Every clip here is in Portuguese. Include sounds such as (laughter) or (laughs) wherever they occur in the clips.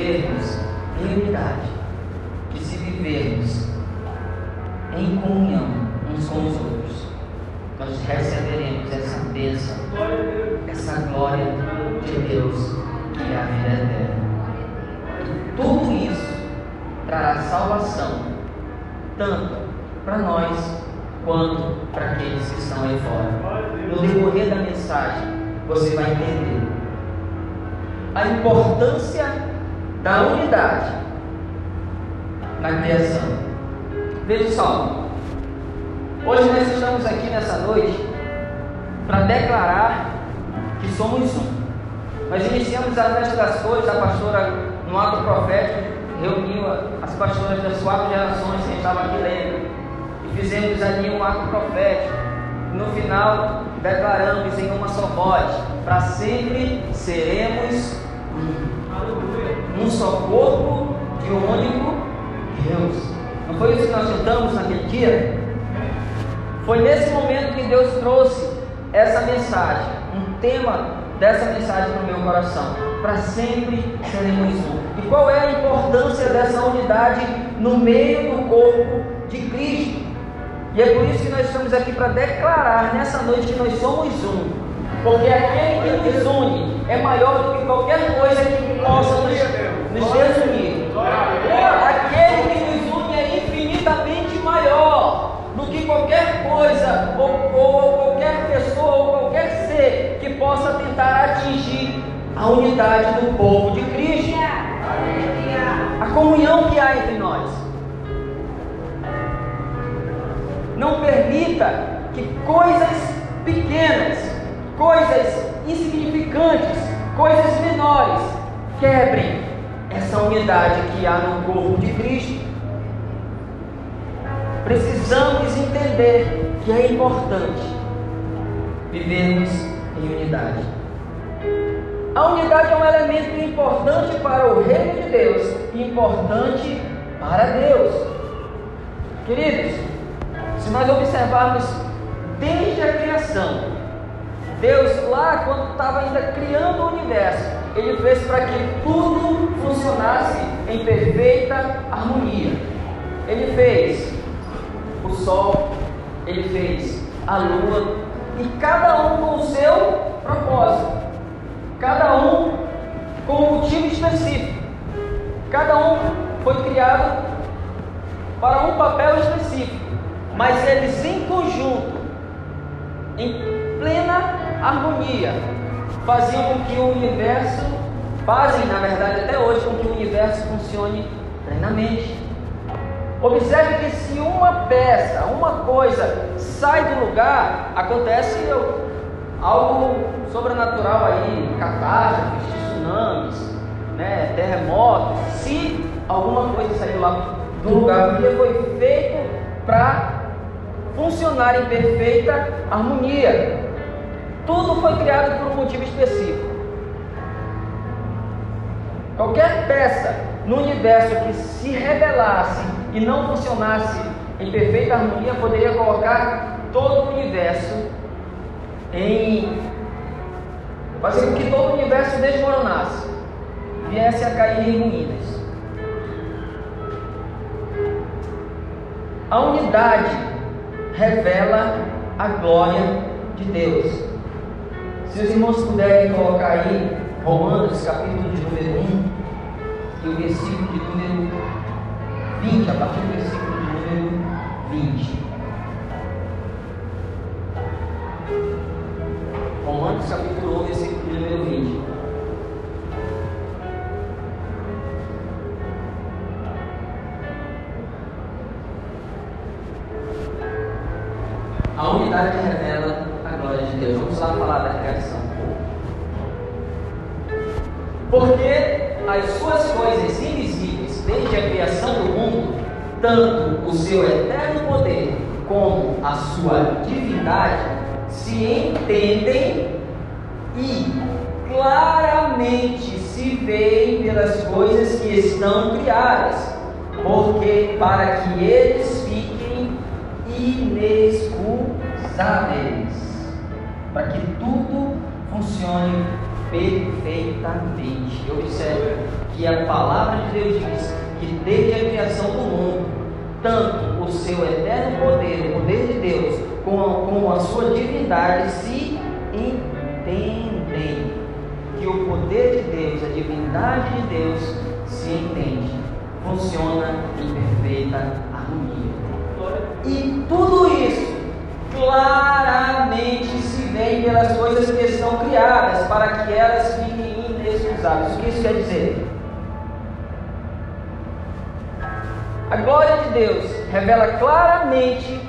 vivermos em unidade, de se vivermos em comunhão uns com os outros, nós receberemos essa bênção, essa glória de Deus, que é a vida eterna. E tudo isso trará salvação, tanto para nós quanto para aqueles que estão aí fora. No decorrer da mensagem, você vai entender a importância da unidade na criação. Veja só, hoje nós estamos aqui nessa noite para declarar que somos um. Nós iniciamos a festa das cores, a pastora, no ato profético, reuniu as pastoras das quatro gerações que estavam aqui lendo. E fizemos ali um ato profético. No final, declaramos em uma só voz: para sempre seremos um. Um só corpo de um único Deus. Não foi isso que nós cantamos naquele dia? Foi nesse momento que Deus trouxe essa mensagem, um tema dessa mensagem para o meu coração. Para sempre seremos um. E qual é a importância dessa unidade no meio do corpo de Cristo? E é por isso que nós estamos aqui para declarar nessa noite que nós somos um. Porque aquele que nos une é maior do que qualquer coisa que possa nos, nos desunir. Aquele que nos une é infinitamente maior do que qualquer coisa, ou, ou qualquer pessoa, ou qualquer ser que possa tentar atingir a unidade do povo de Cristo. A comunhão que há entre nós. Não permita que coisas pequenas, coisas insignificantes, coisas menores quebrem essa unidade que há no corpo de Cristo. Precisamos entender que é importante vivermos em unidade. A unidade é um elemento importante para o reino de Deus e importante para Deus. Queridos, se nós observarmos desde a criação, Deus lá quando estava ainda criando o universo, ele fez para que tudo funcionasse em perfeita harmonia. Ele fez o sol, ele fez a lua, e cada um com o seu propósito, cada um com um motivo específico, cada um foi criado para um papel específico, mas eles em conjunto, em plena harmonia, faziam com que o universo, fazem na verdade até hoje, com que o universo funcione plenamente. Observe que se uma peça, uma coisa sai do lugar, acontece algo sobrenatural aí, catástrofes, tsunamis, né, terremotos, se alguma coisa saiu lá do lugar, porque foi feito para funcionar em perfeita harmonia. Tudo foi criado por um motivo específico. Qualquer peça no universo que se rebelasse e não funcionasse em perfeita harmonia poderia colocar todo o universo em. fazer com que todo o universo desmoronasse, viesse a cair em ruínas. A unidade revela a glória de Deus. Se os irmãos puderem colocar aí Romanos capítulo de número 1 e o versículo de número 20, a partir do versículo de número 20. Porque as suas coisas invisíveis, desde a criação do mundo, tanto o seu eterno poder como a sua divindade, se entendem e claramente se veem pelas coisas que estão criadas, porque para que eles fiquem inexcusáveis, para que tudo funcione perfeitamente. Eu observo que a palavra de Deus diz que desde a criação do mundo, tanto o seu eterno poder, o poder de Deus, como, como a sua divindade se entendem. Que o poder de Deus, a divindade de Deus se entende, funciona em perfeita harmonia. E tudo isso claramente pelas coisas que são criadas, para que elas fiquem inexcusáveis. O que isso quer dizer? A glória de Deus revela claramente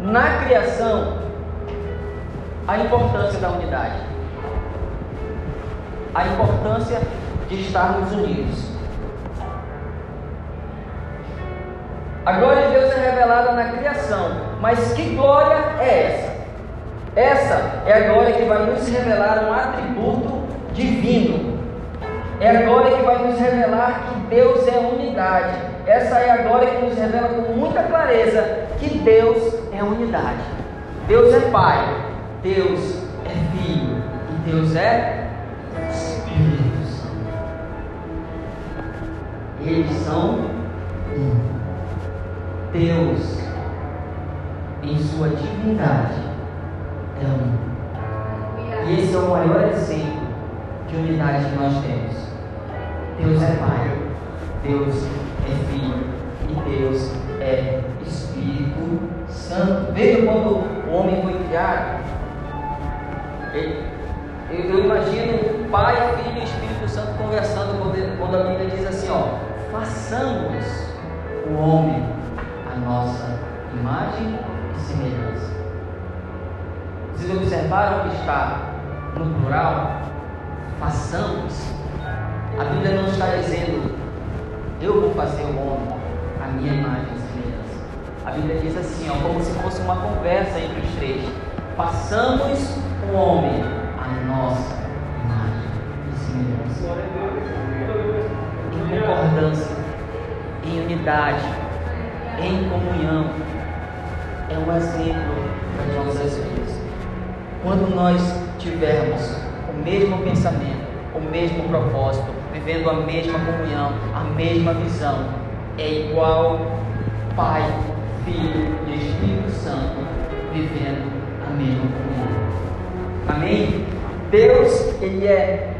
na criação a importância da unidade, a importância de estarmos unidos. A glória de Deus é revelada na criação, mas que glória é essa? Essa é a glória que vai nos revelar um atributo divino. É a glória que vai nos revelar que Deus é unidade. Essa é a glória que nos revela com muita clareza que Deus é unidade. Deus é Pai, Deus é Filho e Deus é Espírito Santo. Eles são um. Deus, em sua divindade, um. E esse é o maior exemplo de unidade que nós temos. Deus é Pai, Deus é Filho e Deus é Espírito Santo. Veja quando o homem foi criado. Eu, imagino Pai, Filho e Espírito Santo conversando quando a Bíblia diz assim: ó, façamos o homem a nossa imagem e semelhança. Vocês observaram que está no plural? Façamos. A Bíblia não está dizendo, eu vou fazer o homem a minha imagem e semelhança. A Bíblia diz assim, ó, como se fosse uma conversa entre os três. Façamos o homem a nossa imagem e semelhança. Em concordância, em unidade, em comunhão é um exemplo das nossas vidas. Quando nós tivermos o mesmo pensamento, o mesmo propósito, vivendo a mesma comunhão, a mesma visão, é igual Pai, Filho e Espírito Santo vivendo a mesma comunhão. Amém? Deus, Ele é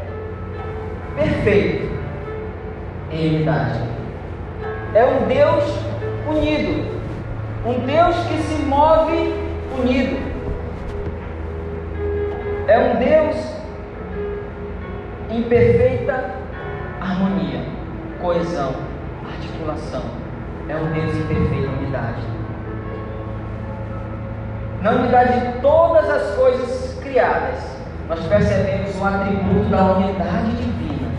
perfeito em unidade. É um Deus unido. Um Deus que se move unido. É um Deus em perfeita harmonia, coesão, articulação. É um Deus em perfeita unidade. Na unidade de todas as coisas criadas, nós percebemos o atributo da unidade divina.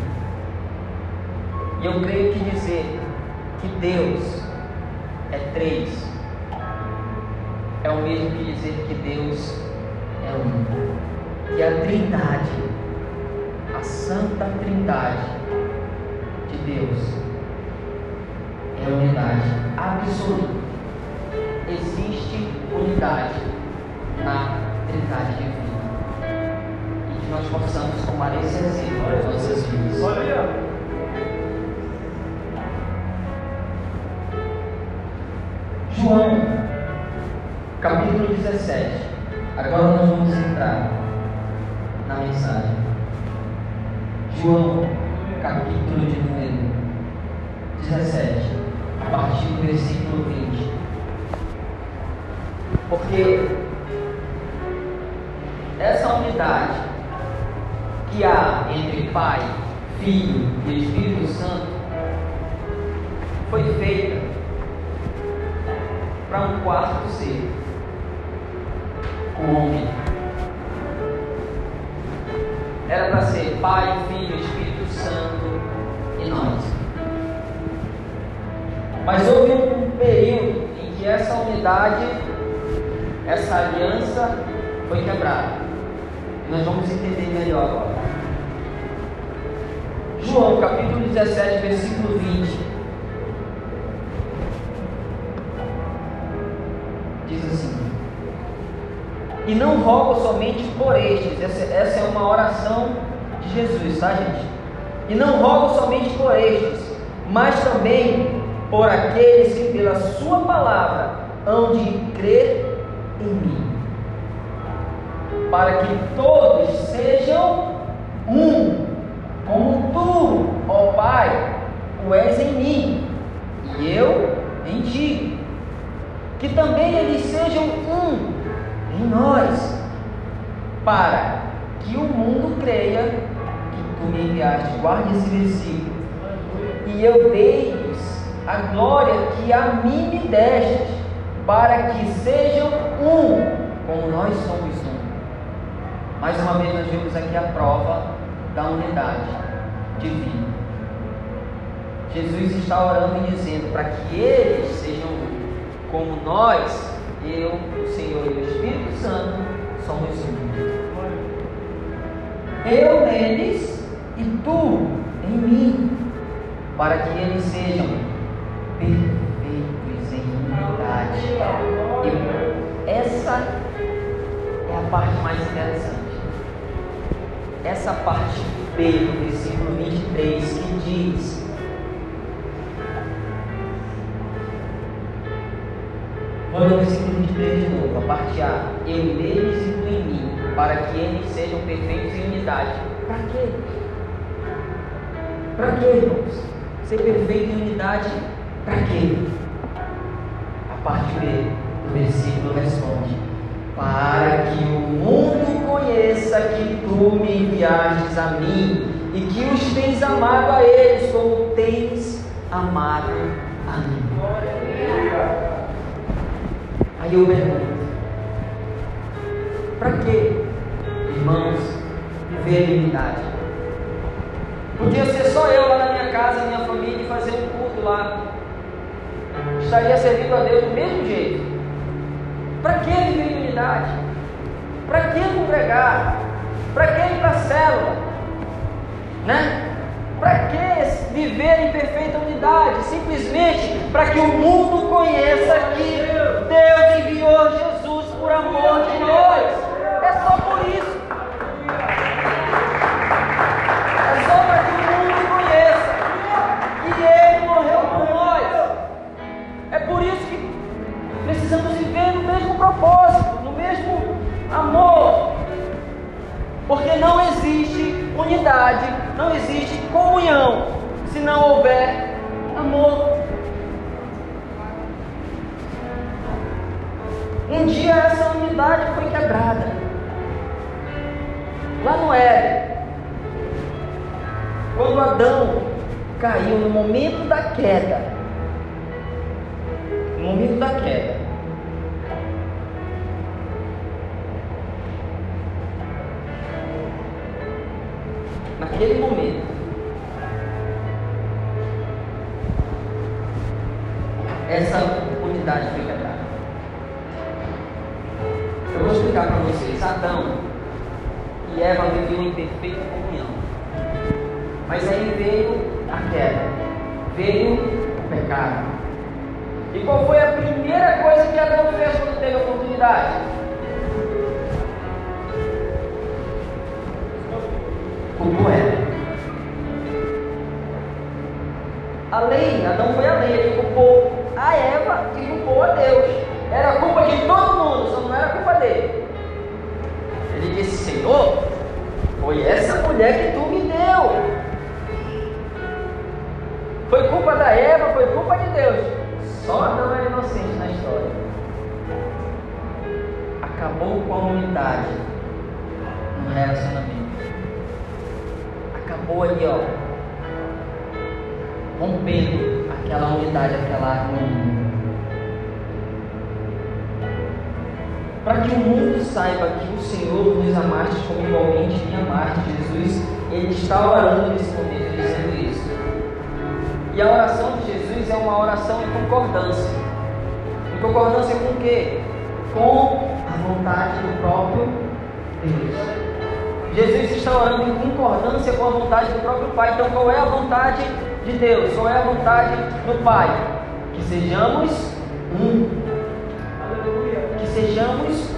E eu creio que dizer que Deus é três, é o mesmo que dizer que Deus é um. Que a Trindade, a Santa Trindade de Deus, é unidade absoluta. Existe unidade na Trindade divina. E que nós possamos tomar esse exemplo nas nossas vidas. João, capítulo 17. Agora nós vamos entrar na mensagem. João, capítulo de número 17, a partir do versículo 20. Porque essa unidade que há entre Pai, Filho e Espírito Santo foi feita para um quarto ser o homem. Era para ser Pai, Filho, Espírito Santo e nós. Mas houve um período em que essa unidade, essa aliança foi quebrada. E nós vamos entender melhor agora. João capítulo 17, versículo 20. E não rogo somente por estes. Essa, essa é uma oração de Jesus, tá, gente? E não rogo somente por estes, mas também por aqueles que pela Sua palavra hão de crer em mim, para que todos sejam um, como tu, ó Pai, o és em mim e eu em ti. Que também eles sejam um em nós, para que o mundo creia que tu me enviaste. Guarde esse versículo. E eu dei-lhes a glória que a mim me deste, para que sejam um, como nós somos um. Mais uma vez nós vemos aqui a prova da unidade divina. Jesus está orando e dizendo para que eles sejam um, como nós, eu, o Senhor e o Espírito Santo, somos um. Eu neles e tu em mim, para que eles sejam perfeitos em unidade. Essa é a parte mais interessante. Essa parte B do versículo 23 que diz: Ler o versículo 23 de novo, a parte A. Eu neles e tu em mim, para que eles sejam perfeitos em unidade. Para quê? Para quê, irmãos? Ser perfeito em unidade, para quê? A parte B do versículo responde: Para que o mundo conheça que tu me enviaste a mim e que os tens amado a eles como tens amado a mim. Aí eu para que, irmãos, viver unidade? Podia ser só eu lá na minha casa, minha família, e fazer um culto lá. Estaria servindo a Deus do mesmo jeito. Para que unidade? Para que congregar? Para que ir para a célula? Né? Para que viver em perfeita unidade? Simplesmente para que o mundo conheça que Deus enviou Jesus por amor de nós. É só por isso. É só para que o mundo conheça que Ele morreu por nós. É por isso que precisamos viver no mesmo propósito, no mesmo amor. Porque não existe unidade, não existe comunhão se não houver amor. Dia essa unidade foi quebrada. Lá no Éden. Quando Adão caiu no momento da queda. No momento da queda. Naquele momento. Essa oportunidade? Culpou ela. A lei, Adão foi a lei, ele culpou a Eva e culpou a Deus. Era culpa de todo mundo, só não era culpa dele. Ele disse: Senhor, foi essa mulher que tu me deu. Foi culpa da Eva, foi culpa de Deus. Só Adão Acabou com a unidade no relacionamento. Acabou ali, ó. Rompendo aquela unidade, aquela harmonia. para que o mundo saiba que o Senhor nos amaste como igualmente me amaste, Jesus, ele está orando nesse momento, dizendo isso. E a oração de Jesus é uma oração em concordância. Em concordância com o quê? Com vontade do próprio Deus. Jesus está orando em concordância com a vontade do próprio Pai. Então, qual é a vontade de Deus? Qual é a vontade do Pai? Que sejamos um sejamos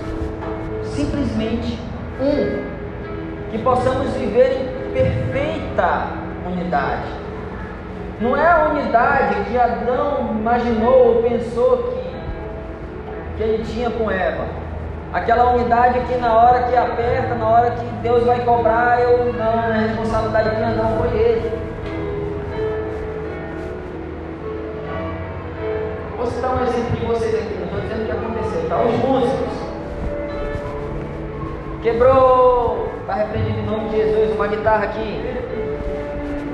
simplesmente um, que possamos viver em perfeita unidade. Não é a unidade que Adão imaginou ou pensou que, que ele tinha com Eva. Aquela unidade que na hora que aperta, na hora que Deus vai cobrar, eu não, a responsabilidade minha não foi ele. Vou citar um exemplo de vocês aqui, não estou dizendo que aconteceu, tá? Os músicos. Quebrou, está repreendido em nome de Jesus, uma guitarra aqui.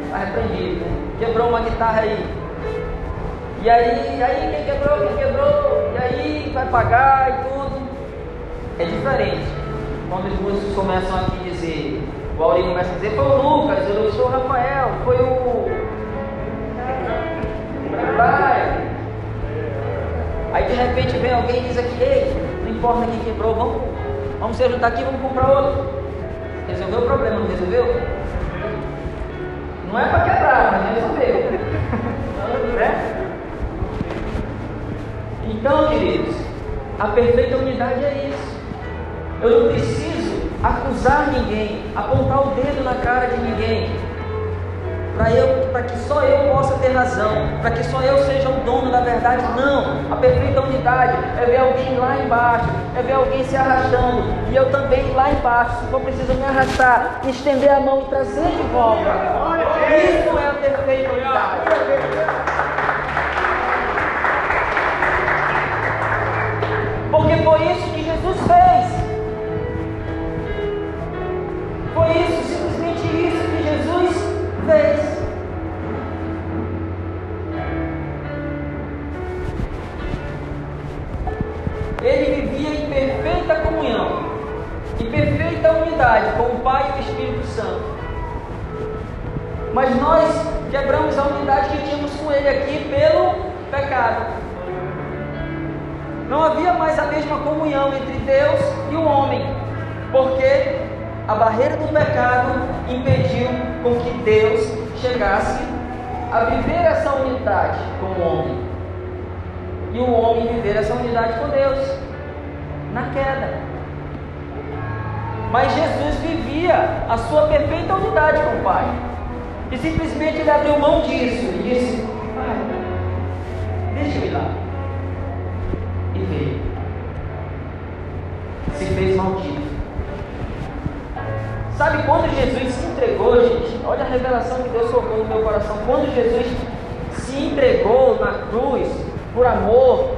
Está repreendido, né? Quebrou uma guitarra aí. E aí, aí quem quebrou, quem quebrou, e aí vai pagar e tudo. É diferente. Quando os músicos começam aqui a dizer, o Aurinho começa a dizer, foi o Lucas, eu sou o Rafael, foi o. Vai. Aí de repente vem alguém e diz aqui, ei, não importa quem quebrou, vamos, vamos se juntar aqui, vamos comprar outro. Resolveu o problema, não resolveu? Não é para quebrar, mas resolveu. (laughs) né? Então, queridos, a perfeita unidade é isso. Eu não preciso acusar ninguém, apontar o dedo na cara de ninguém para que só eu possa ter razão, para que só eu seja o dono da verdade. Não, a perfeita unidade é ver alguém lá embaixo, é ver alguém se arrastando e eu também lá embaixo, se for preciso me arrastar, estender a mão e trazer de volta. Isso é a perfeita unidade. Porque foi isso Mas nós quebramos a unidade que tínhamos com Ele aqui pelo pecado. Não havia mais a mesma comunhão entre Deus e o homem, porque a barreira do pecado impediu com que Deus chegasse a viver essa unidade com o homem. E o homem viver essa unidade com Deus na queda. Mas Jesus vivia a sua perfeita unidade com o Pai. E simplesmente ele abriu mão disso e disse: Pai, deixa eu ir lá. E veio. Se fez maldito. Sabe quando Jesus se entregou, gente? Olha a revelação que Deus colocou no meu coração. Quando Jesus se entregou na cruz por amor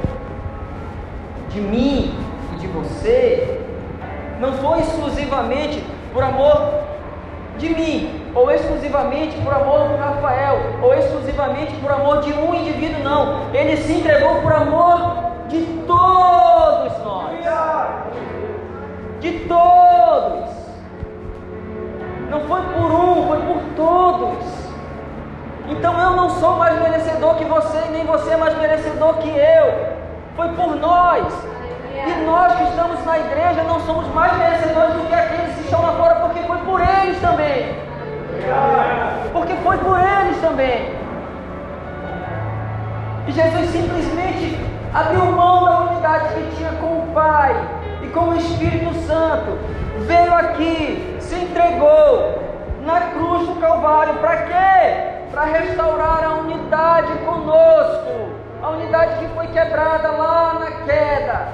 de mim e de você, não foi exclusivamente por amor de mim, ou exclusivamente por amor do Rafael, ou exclusivamente por amor de um indivíduo, não. Ele se entregou por amor de todos nós. De todos. Não foi por um, foi por todos. Então eu não sou mais merecedor que você, nem você é mais merecedor que eu. Foi por nós. E nós que estamos na igreja não somos mais merecedores do que aqueles que estão lá fora, porque foi por eles também. Porque foi por eles também. E Jesus simplesmente abriu mão da unidade que tinha com o Pai e com o Espírito Santo. Veio aqui, se entregou na cruz do Calvário. Para quê? Para restaurar a unidade conosco. A unidade que foi quebrada lá na queda.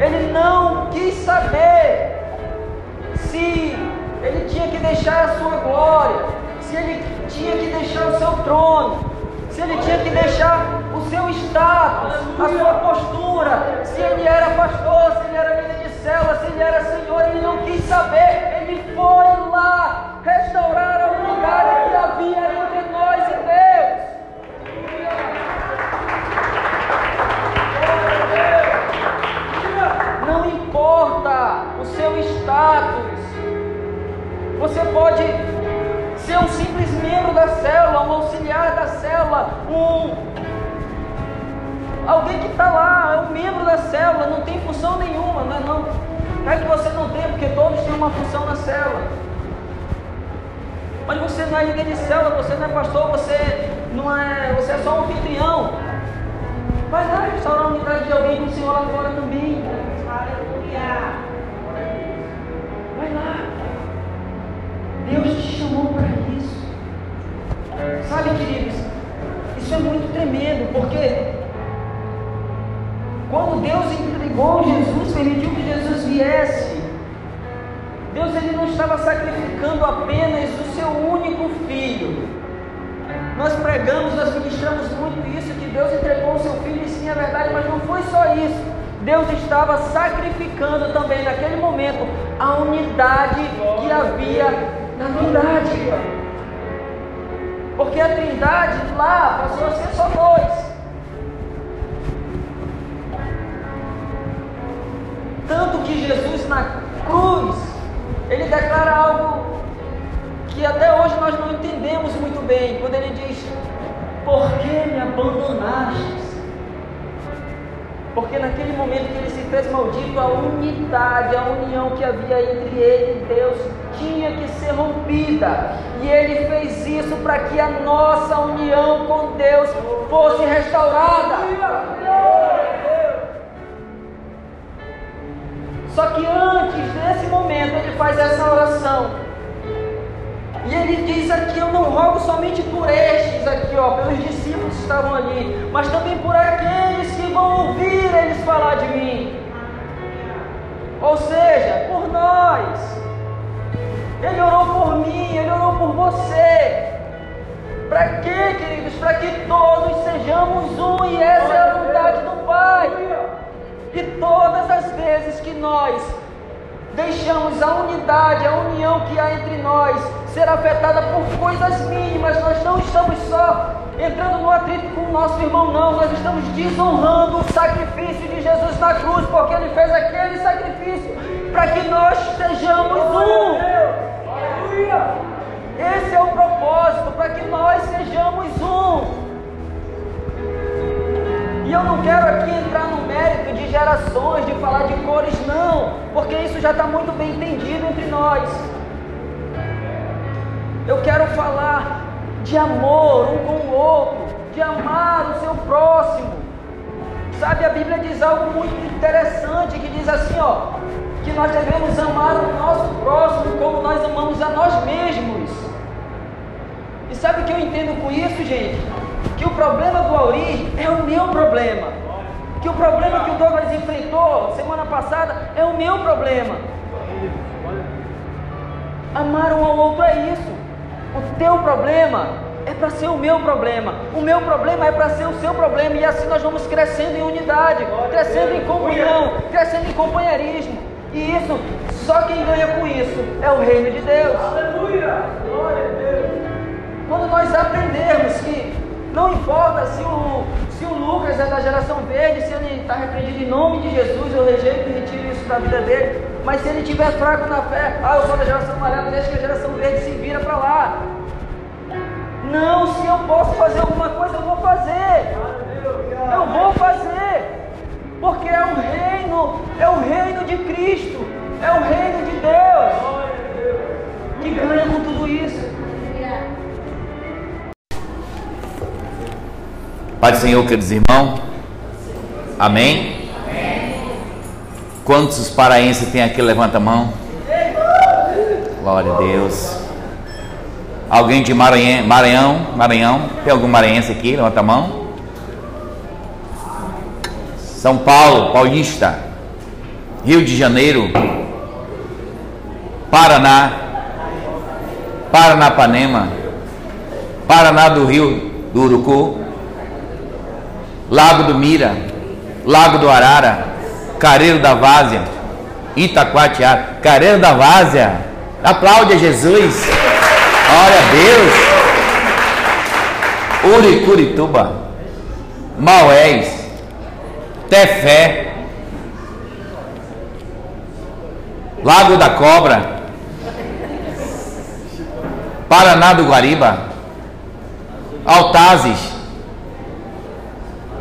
Ele não quis saber se ele tinha que deixar a sua glória, se ele tinha que deixar o seu trono, se ele tinha que deixar o seu status, a sua postura, se ele era pastor, se ele era líder de célula, se ele era senhor, ele não quis saber, ele foi lá restaurar a unidade que havia entre nós e Deus. Não importa o seu status, você pode ser um simples membro da célula, um auxiliar da célula, um alguém que está lá, é um membro da célula, não tem função nenhuma, não é não. Não é que você não tem, porque todos têm uma função na célula. Mas você não é líder de célula, você não é pastor, você não é, você é só um anfitrião. Vai lá restaurar a unidade de alguém com o Senhor lá fora também. Aleluia. Vai lá. Deus te chamou para isso. Sabe, queridos, isso é muito tremendo, porque quando Deus entregou Jesus, permitiu que Jesus viesse, Deus ele não estava sacrificando apenas o seu único filho. Nós pregamos, nós ministramos muito isso, que Deus entregou o seu filho, e sim é verdade, mas não foi só isso. Deus estava sacrificando também naquele momento a unidade que havia na Trindade. Porque a Trindade lá passou a ser só dois. Tanto que Jesus na cruz, ele declara algo que até hoje nós não entendemos muito bem, quando ele diz: Por que me abandonaste? Porque naquele momento que ele se fez maldito, a unidade, a união que havia entre ele e Deus tinha que ser rompida. E ele fez isso para que a nossa união com Deus fosse restaurada. Só que antes desse momento ele faz essa oração. E ele diz aqui: Eu não rogo somente por estes aqui, ó, pelos discípulos que estavam ali, mas também por aqueles que vão ouvir eles falar de mim. Ou seja, por nós. Ele orou por mim, ele orou por você. Para quê, queridos? Para que todos sejamos um, e essa é a vontade do Pai. E todas as vezes que nós deixamos a unidade, a união que há entre nós ser afetada por coisas mínimas, nós não estamos só entrando no atrito com o nosso irmão, não, nós estamos desonrando o sacrifício de Jesus na cruz, porque ele fez aquele sacrifício para que nós sejamos um. Esse é o propósito, para que nós sejamos um. E eu não quero aqui entrar no mérito de gerações, de falar de cores, não, porque isso já está muito bem entendido entre nós. Eu quero falar de amor um com o outro, de amar o seu próximo. Sabe, a Bíblia diz algo muito interessante que diz assim, ó, que nós devemos amar o nosso próximo como nós amamos a nós mesmos. E sabe o que eu entendo com isso, gente? Que o problema do Auri é o meu problema. Que o problema que o Douglas enfrentou semana passada é o meu problema. Amar um ao outro é isso. O teu problema é para ser o meu problema. O meu problema é para ser o seu problema. E assim nós vamos crescendo em unidade, crescendo em comunhão, crescendo em companheirismo. E isso, só quem ganha com isso é o reino de Deus. Aleluia! Glória a Deus! Quando nós aprendermos que não importa se o, se o Lucas é da geração verde, se ele está repreendido em nome de Jesus, eu rejeito e retiro isso da vida dele. Mas se ele estiver fraco na fé, ah, eu sou da geração amarela, deixa que a geração verde se vira para lá. Não, se eu posso fazer alguma coisa, eu vou fazer. Eu vou fazer. Porque é o reino, é o reino de Cristo, é o reino de Deus que ganha com tudo isso. Pai do Senhor, queridos irmãos. Amém? Quantos paraenses tem aqui? Levanta a mão. Glória a Deus. Alguém de Maranhão? Maranhão? Maranhão? Tem algum maranhense aqui? Levanta a mão. São Paulo, Paulista. Rio de Janeiro. Paraná. Paranapanema. Paraná do Rio do Urucu. Lago do Mira, Lago do Arara, Careiro da Várzea, Itacoatiara, Careiro da Várzea. Aplaude a Jesus. Glória a Deus. Uricurituba, Maués, Tefé, Lago da Cobra, Paraná do Guariba, Altazes,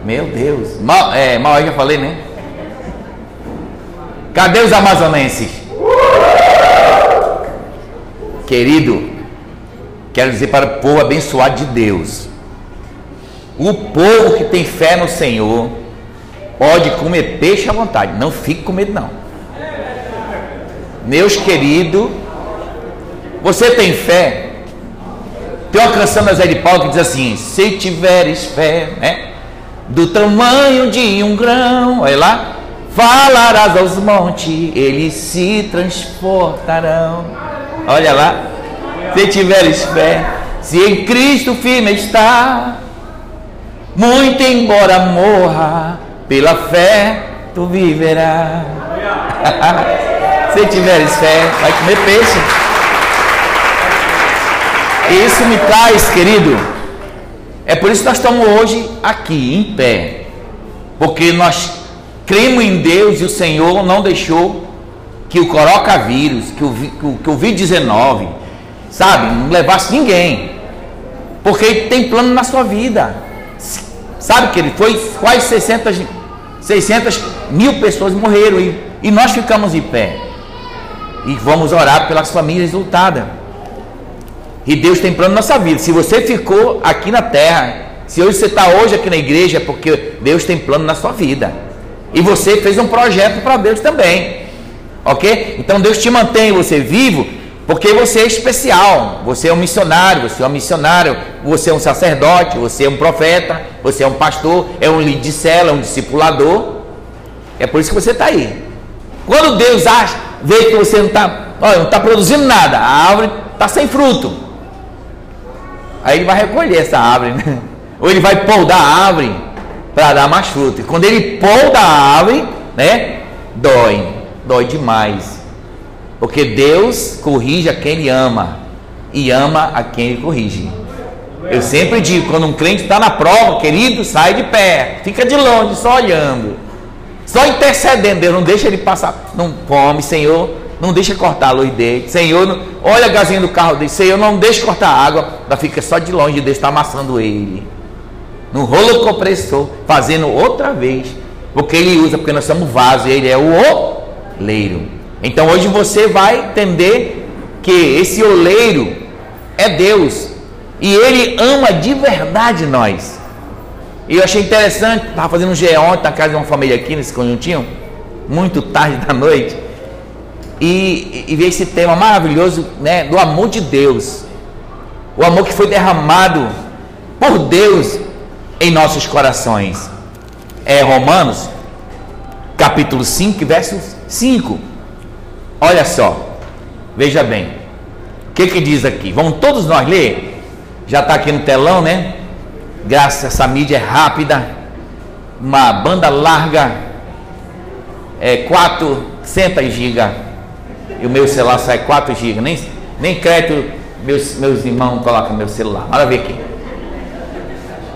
meu Deus. Mal, é, mal já falei, né? Cadê os amazonenses? Querido, quero dizer para o povo abençoado de Deus: o povo que tem fé no Senhor pode comer peixe à vontade, não fique com medo, não. Meus queridos, Você tem fé? Tem uma canção da Zé de Paulo que diz assim: Se tiveres fé, né? Do tamanho de um grão, olha lá, falarás aos montes, eles se transportarão. Olha lá, se tiveres fé, se em Cristo firme está, muito embora morra, pela fé tu viverás. (laughs) se tiveres fé, vai comer peixe. Isso me traz, querido. É por isso que nós estamos hoje aqui, em pé. Porque nós cremos em Deus e o Senhor não deixou que o coronavírus, que o, que o Covid-19, sabe, não levasse ninguém. Porque ele tem plano na sua vida. Sabe que ele foi quase 600, 600 mil pessoas morreram e, e nós ficamos em pé. E vamos orar pelas famílias lutadas. E Deus tem plano na nossa vida. Se você ficou aqui na terra, se hoje você está hoje aqui na igreja, é porque Deus tem plano na sua vida. E você fez um projeto para Deus também. Ok? Então Deus te mantém você vivo porque você é especial. Você é um missionário, você é um missionário, você é um sacerdote, você é um profeta, você é um pastor, é um líder de cela, um discipulador. É por isso que você está aí. Quando Deus acha, vê que você não está não está produzindo nada, a árvore está sem fruto. Aí ele vai recolher essa árvore, né? Ou ele vai podar a árvore para dar mais fruto. E quando ele poda a árvore, né? Dói, dói demais. Porque Deus corrige a quem ele ama e ama a quem ele corrige. Eu sempre digo, quando um crente está na prova, querido, sai de pé, fica de longe, só olhando, só intercedendo, Deus não deixa ele passar, não come, Senhor, não deixa cortar a luz dele. Senhor, olha a gazinha do carro dele. Senhor, não deixa cortar a água. Ela fica só de longe, Deus está amassando ele. No rolo compressor, fazendo outra vez. Porque ele usa, porque nós somos vaso, ele é o oleiro. Então hoje você vai entender que esse oleiro é Deus. E ele ama de verdade nós. E eu achei interessante, estava fazendo um GE ontem na casa de uma família aqui nesse conjuntinho, muito tarde da noite e, e ver esse tema maravilhoso né, do amor de Deus. O amor que foi derramado por Deus em nossos corações. É Romanos, capítulo 5, verso 5. Olha só, veja bem. O que, que diz aqui? Vamos todos nós ler? Já está aqui no telão, né? Graças a essa mídia é rápida, uma banda larga, é 400 gigas e o meu celular sai 4 GB, nem, nem crédito meus, meus irmãos colocam meu celular. Olha ver aqui.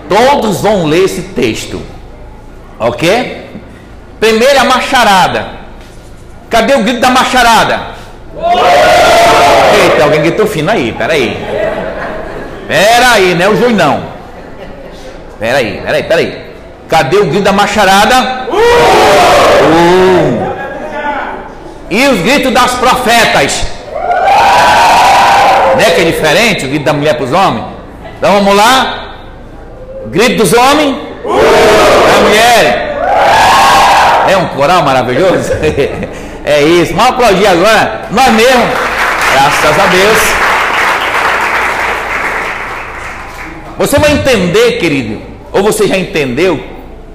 Todos vão ler esse texto. Ok? Primeira macharada. Cadê o grito da macharada? Eita, alguém gritou fino aí, peraí. Peraí, não é o Júlio não. Peraí, peraí, peraí. Cadê o grito da macharada? Uh! E os gritos das profetas. Né, que é diferente o grito da mulher para os homens. Então vamos lá. Grito dos homens. Da mulher. É um coral maravilhoso. (laughs) é isso. Vamos aplaudir agora. Nós mesmos. Graças a Deus. Você vai entender, querido, ou você já entendeu,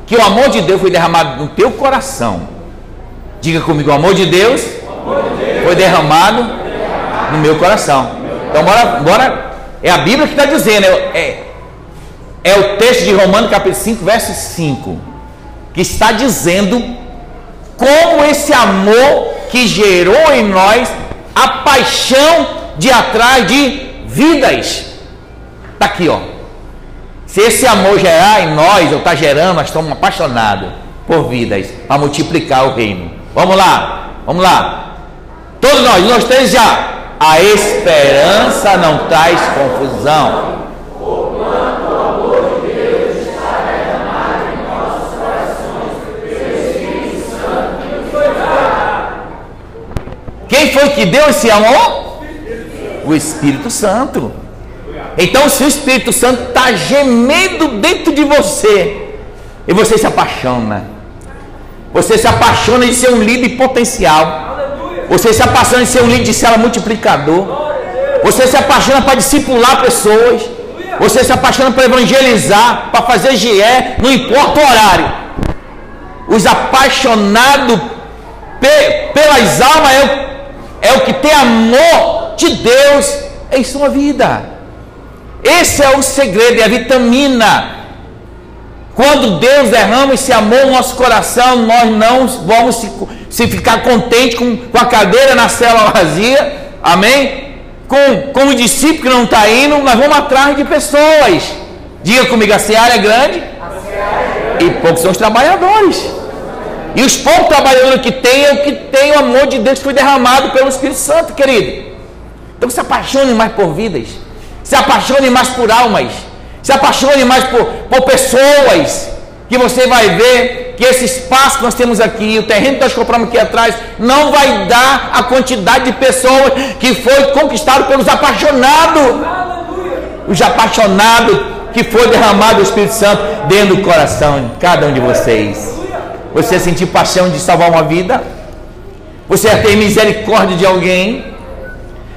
que o amor de Deus foi derramado no teu coração Diga comigo, o amor de Deus, foi derramado no meu coração. Então, bora, bora. É a Bíblia que está dizendo, é, é, é o texto de Romanos capítulo 5, verso 5, que está dizendo como esse amor que gerou em nós a paixão de atrás de vidas. Está aqui, ó. Se esse amor gerar em nós, ou está gerando, nós estamos apaixonados por vidas, para multiplicar o reino. Vamos lá, vamos lá. Todos nós, nós três já. A esperança não traz confusão. Quem foi que deu esse amor? O Espírito Santo. Então, se o Espírito Santo está gemendo dentro de você, e você se apaixona, você se apaixona de ser um líder potencial. Você se apaixona de ser um líder de célula multiplicador. Você se apaixona para discipular pessoas. Você se apaixona para evangelizar, para fazer GE, não importa o horário. Os apaixonados pe pelas almas é o, é o que tem amor de Deus em sua vida. Esse é o segredo, é a vitamina. Quando Deus derrama esse amor no nosso coração, nós não vamos se, se ficar contente com, com a cadeira na cela vazia, amém? Com, com o discípulo que não está indo, nós vamos atrás de pessoas. Diga comigo, a seara é grande, é grande. e poucos são os trabalhadores. E os poucos trabalhadores que tem é o que tem o amor de Deus que foi derramado pelo Espírito Santo, querido. Então se apaixone mais por vidas, se apaixone mais por almas, se apaixone mais por, por pessoas, que você vai ver que esse espaço que nós temos aqui, o terreno que nós compramos aqui atrás, não vai dar a quantidade de pessoas que foi conquistado pelos apaixonados. Os apaixonados que foi derramado o Espírito Santo dentro do coração de cada um de vocês. Você sentir paixão de salvar uma vida? Você ter misericórdia de alguém?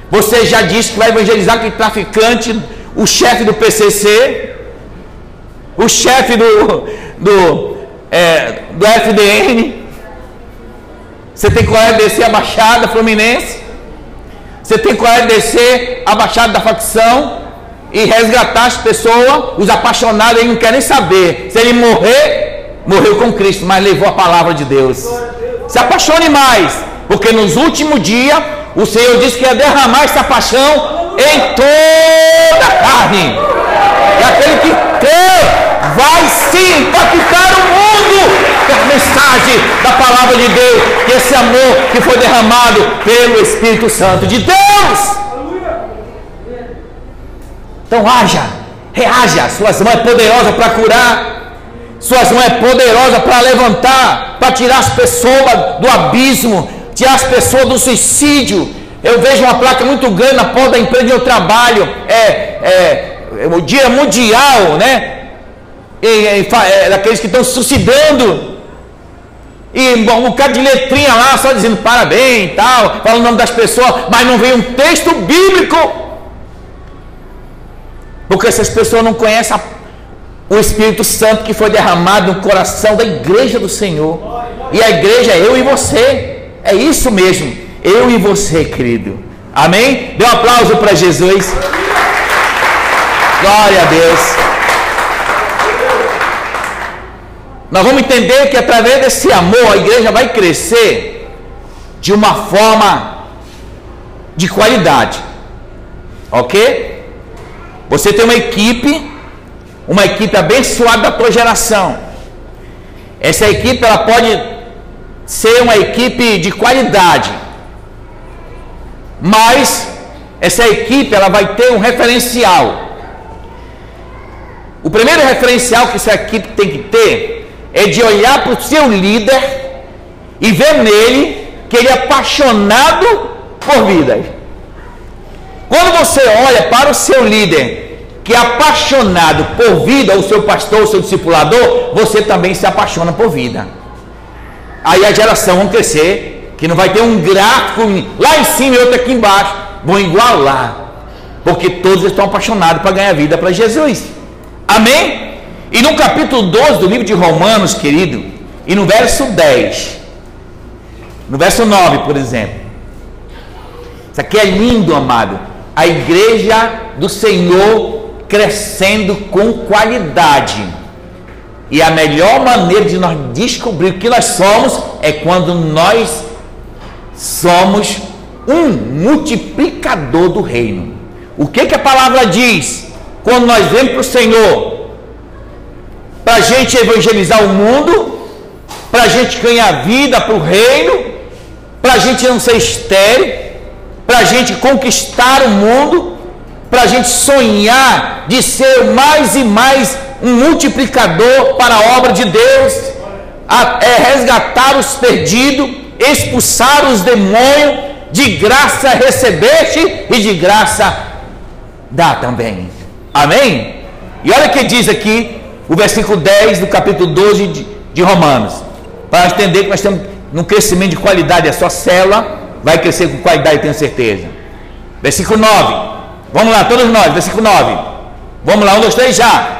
Você já disse que vai evangelizar aquele traficante, o chefe do PCC, o chefe do, do, é, do FDN? Você tem coragem de descer a Baixada Fluminense? Você tem coragem de descer a Baixada da facção e resgatar as pessoas, os apaixonados, eles não querem saber. Se ele morrer, morreu com Cristo, mas levou a palavra de Deus. Se apaixone mais, porque nos últimos dias o Senhor disse que ia derramar essa paixão em toda a carne. E aquele que crê vai sim impactar o mundo com a mensagem da palavra de Deus, esse amor que foi derramado pelo Espírito Santo de Deus. Então haja, reaja, suas mãos poderosas para curar suas mãos é poderosa para levantar, para tirar as pessoas do abismo, tirar as pessoas do suicídio. Eu vejo uma placa muito grande na porta da empresa onde eu trabalho, é, é, é o Dia Mundial, né? E, é, daqueles que estão suicidando. E um bocado de letrinha lá, só dizendo parabéns e tal, falando o nome das pessoas, mas não vem um texto bíblico. Porque essas pessoas não conhecem o Espírito Santo que foi derramado no coração da igreja do Senhor. E a igreja é eu e você. É isso mesmo. Eu e você, querido. Amém? Dê um aplauso para Jesus. Glória a Deus. Nós vamos entender que através desse amor a igreja vai crescer de uma forma de qualidade. Ok? Você tem uma equipe uma equipe abençoada da tua geração. Essa equipe ela pode ser uma equipe de qualidade, mas essa equipe ela vai ter um referencial. O primeiro referencial que essa equipe tem que ter é de olhar para o seu líder e ver nele que ele é apaixonado por vidas. Quando você olha para o seu líder que é apaixonado por vida, o seu pastor, o seu discipulador, você também se apaixona por vida. Aí a geração vão crescer, que não vai ter um gráfico lá em cima e outro aqui embaixo, vão igualar, porque todos estão apaixonados para ganhar vida para Jesus. Amém? E no capítulo 12 do livro de Romanos, querido, e no verso 10, no verso 9, por exemplo, isso aqui é lindo, amado. A igreja do Senhor crescendo com qualidade. E a melhor maneira de nós descobrir o que nós somos é quando nós somos um multiplicador do reino. O que, que a palavra diz? Quando nós vemos para o Senhor, para a gente evangelizar o mundo, para a gente ganhar vida para o reino, para a gente não ser estéreo, para a gente conquistar o mundo, para a gente sonhar de ser mais e mais um multiplicador para a obra de Deus, a, é resgatar os perdidos, expulsar os demônios, de graça recebeste e de graça dá também. Amém? E olha o que diz aqui o versículo 10 do capítulo 12 de, de Romanos. Para entender que nós estamos num crescimento de qualidade, a sua célula vai crescer com qualidade, tenho certeza. Versículo 9 Vamos lá, todos nós, versículo 9. Vamos lá, um, dois, três, já.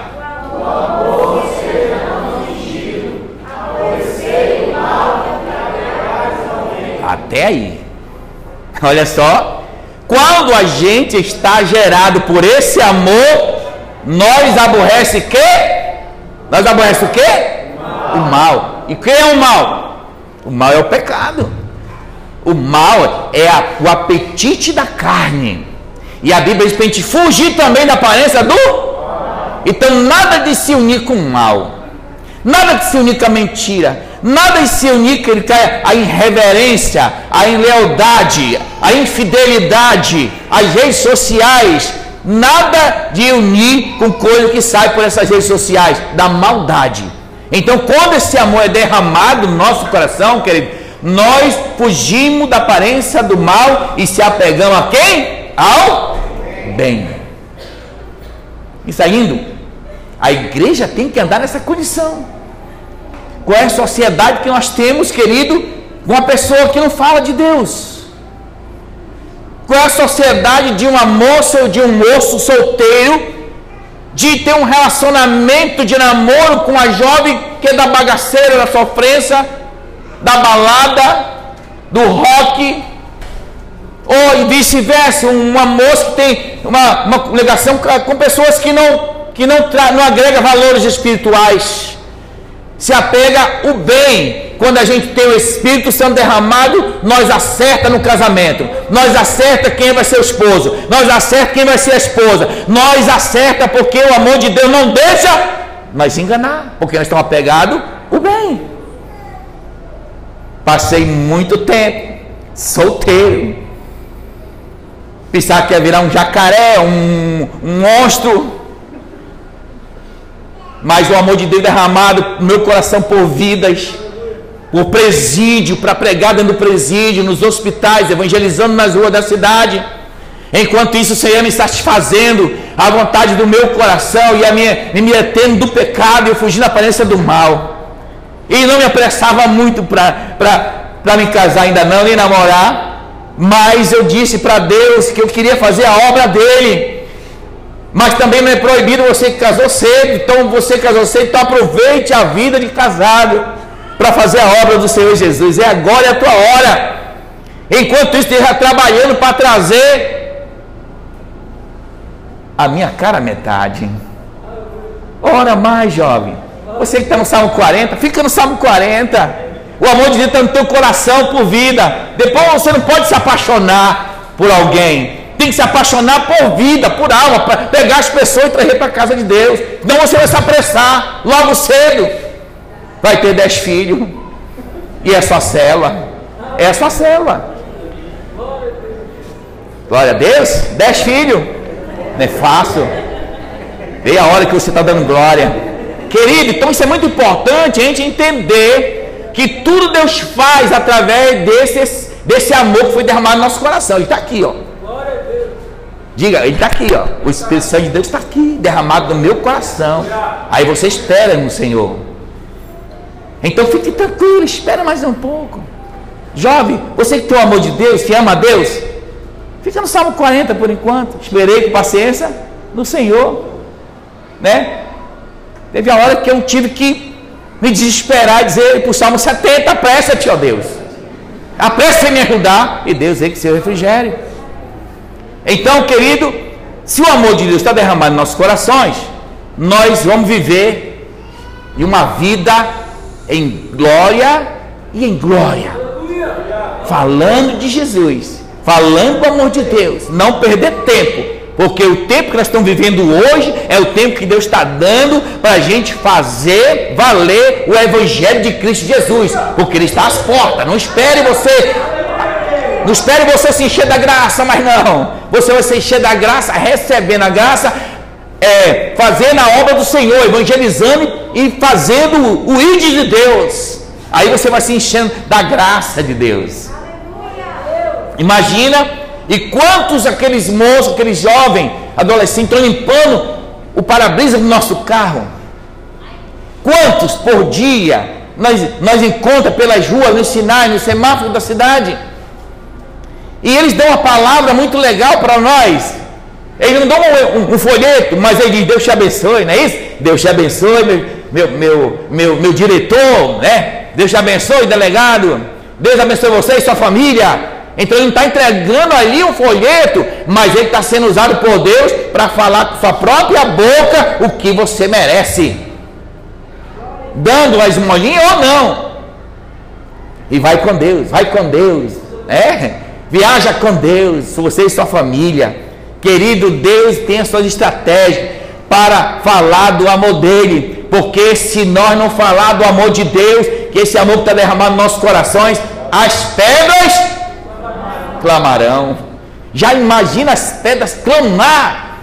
Até aí. (laughs) Olha só. Quando a gente está gerado por esse amor, nós aborrece o quê? Nós aborrece o quê? O mal. E quem é o mal? O mal é o pecado. O mal é a, o apetite da carne. E a Bíblia diz para a gente fugir também da aparência do. Então, nada de se unir com o mal. Nada de se unir com a mentira. Nada se unir com a irreverência, a inlealdade, a infidelidade, as redes sociais. Nada de unir com coisa que sai por essas redes sociais, da maldade. Então, quando esse amor é derramado no nosso coração, querido, nós fugimos da aparência do mal e se apegamos a quem? Ao bem. E saindo, a igreja tem que andar nessa condição. Qual é a sociedade que nós temos, querido, com uma pessoa que não fala de Deus? Qual é a sociedade de uma moça ou de um moço solteiro de ter um relacionamento de namoro com a jovem que é da bagaceira, da sofrência, da balada, do rock, ou vice-versa, uma moça que tem uma, uma ligação com pessoas que não, que não, não agrega valores espirituais se apega o bem. Quando a gente tem o Espírito Santo derramado, nós acerta no casamento. Nós acerta quem vai ser o esposo. Nós acerta quem vai ser a esposa. Nós acerta porque o amor de Deus não deixa nós enganar, porque nós estamos apegados o bem. Passei muito tempo solteiro. Pensar que ia virar um jacaré, um, um monstro mas o amor de Deus derramado no meu coração por vidas, por presídio, para pregar dentro do presídio, nos hospitais, evangelizando nas ruas da cidade. Enquanto isso, o Senhor me satisfazendo a vontade do meu coração e a minha, me metendo do pecado e eu fugindo da aparência do mal. E não me apressava muito para me casar ainda não, nem namorar. Mas eu disse para Deus que eu queria fazer a obra dele. Mas também não é proibido você que casou cedo. Então você casou cedo, então aproveite a vida de casado para fazer a obra do Senhor Jesus. É agora é a tua hora. Enquanto isso, esteja trabalhando para trazer a minha cara metade. Ora mais, jovem. Você que está no Salmo 40, fica no Salmo 40. O amor de Deus está no teu coração por vida. Depois você não pode se apaixonar por alguém tem que se apaixonar por vida, por alma, para pegar as pessoas e trazer para a casa de Deus. Não você vai se apressar logo cedo. Vai ter dez filhos. E é sua célula. É sua célula. Glória a Deus. Dez filhos. Não é fácil. Vê a hora que você está dando glória. Querido, então isso é muito importante a gente entender que tudo Deus faz através desse, desse amor que foi derramado no nosso coração. Ele está aqui, ó. Diga, ele está aqui, ó. O Espírito Santo de Deus está aqui, derramado no meu coração. Aí você espera no Senhor. Então fique tranquilo, espera mais um pouco. Jovem, você que tem o amor de Deus, que ama a Deus, fica no Salmo 40 por enquanto. Esperei com paciência no Senhor. Né? Teve a hora que eu tive que me desesperar e dizer para o Salmo 70, apressa-te, ó Deus. Apressa em me ajudar. E Deus é que seu refrigério. Então, querido, se o amor de Deus está derramado em nossos corações, nós vamos viver uma vida em glória e em glória, falando de Jesus, falando do amor de Deus, não perder tempo, porque o tempo que nós estamos vivendo hoje é o tempo que Deus está dando para a gente fazer valer o Evangelho de Cristo Jesus, porque Ele está às portas. Não espere você não espere você se encher da graça, mas não. Você vai se encher da graça, recebendo a graça, é, fazendo a obra do Senhor, evangelizando e fazendo o ID de Deus. Aí você vai se enchendo da graça de Deus. Imagina, e quantos aqueles moços, aqueles jovens, adolescentes, estão limpando o para-brisa do nosso carro? Quantos por dia nós, nós encontramos pelas ruas, nos sinais, no semáforo da cidade? E eles dão uma palavra muito legal para nós. Ele não dá um, um, um, folheto, mas ele diz: Deus te abençoe, não é isso? Deus te abençoe, meu, meu, meu, meu, meu diretor, né? Deus te abençoe, delegado. Deus abençoe você e sua família. Então ele não está entregando ali um folheto, mas ele está sendo usado por Deus para falar com sua própria boca o que você merece. Dando a esmolinha ou não. E vai com Deus, vai com Deus. É, viaja com Deus, você e sua família. Querido, Deus tem as suas estratégias para falar do amor dele. Porque se nós não falar do amor de Deus, que esse amor que está derramado nos nossos corações, as pedras clamarão. Já imagina as pedras clamar.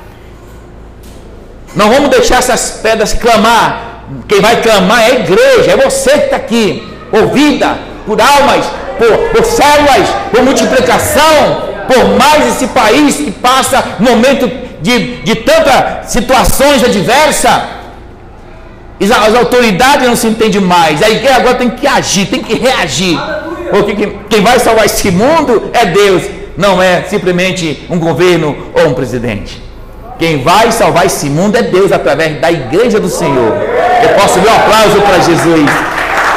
Não vamos deixar essas pedras clamar. Quem vai clamar é a igreja, é você que está aqui, ouvida por almas, por, por células, por multiplicação, por mais esse país que passa momento de, de tantas situações adversas. As autoridades não se entendem mais. A igreja agora tem que agir, tem que reagir. Porque quem vai salvar esse mundo é Deus, não é simplesmente um governo ou um presidente. Quem vai salvar esse mundo é Deus através da igreja do Senhor. Eu posso dar um aplauso para Jesus.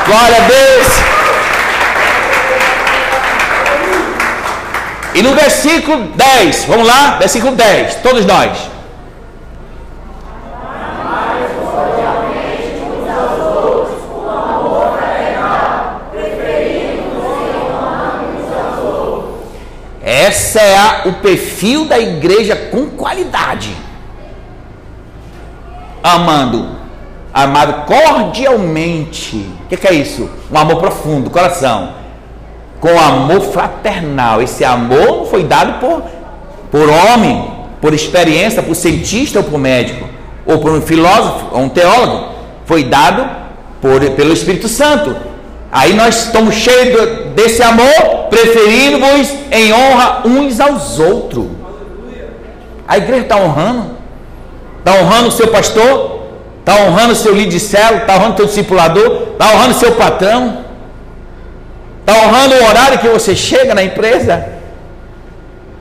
Glória a Deus. E no versículo 10, vamos lá, versículo 10, todos nós. Essa é a, o perfil da igreja com qualidade. Amando, amado cordialmente. O que, que, é isso? Um amor profundo, coração. Com amor fraternal. Esse amor foi dado por, por homem, por experiência, por cientista ou por médico, ou por um filósofo ou um teólogo. Foi dado por, pelo Espírito Santo. Aí nós estamos cheios desse amor preferindo-vos em honra uns aos outros. A igreja está honrando, está honrando o seu pastor, está honrando o seu líder de está honrando o seu discipulador, está honrando o seu patrão, honrando o horário que você chega na empresa,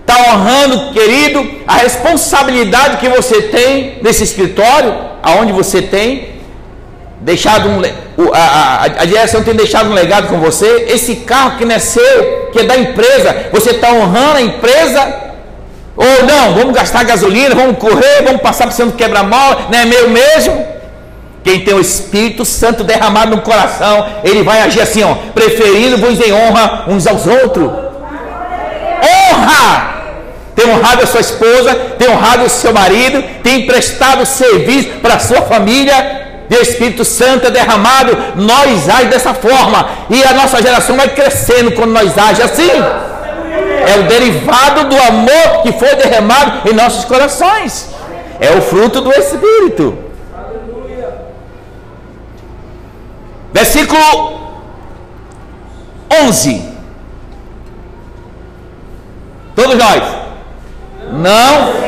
está honrando, querido, a responsabilidade que você tem nesse escritório, aonde você tem, deixado um, a, a, a, direção tem deixado um legado com você, esse carro que não é seu, que é da empresa, você está honrando a empresa, ou não, vamos gastar gasolina, vamos correr, vamos passar por cima do quebra-mola, não é meu mesmo? Quem tem o Espírito Santo derramado no coração, ele vai agir assim, ó, preferindo-vos em honra uns aos outros. Honra! Tem honrado a sua esposa, tem honrado o seu marido, tem emprestado serviço para a sua família, e o Espírito Santo é derramado, nós age dessa forma. E a nossa geração vai crescendo quando nós age assim. É o derivado do amor que foi derramado em nossos corações. É o fruto do Espírito. Versículo 11. Todos nós. Não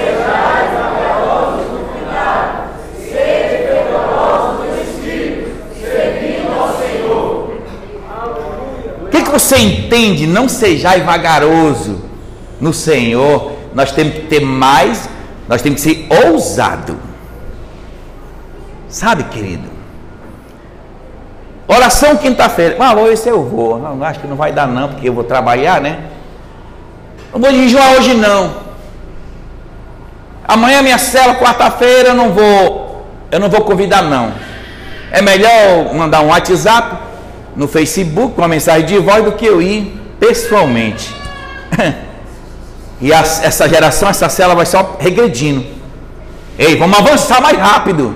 você entende, não sejais vagaroso no Senhor, nós temos que ter mais, nós temos que ser ousado. Sabe, querido? Oração quinta-feira. Ah, hoje eu vou. Não, acho que não vai dar não, porque eu vou trabalhar, né? Não vou jejuar hoje não. Amanhã minha cela, quarta-feira, eu não vou. Eu não vou convidar não. É melhor mandar um WhatsApp no Facebook uma mensagem de voz do que eu ir pessoalmente. (laughs) e a, essa geração, essa cela vai só regredindo. Ei, vamos avançar mais rápido.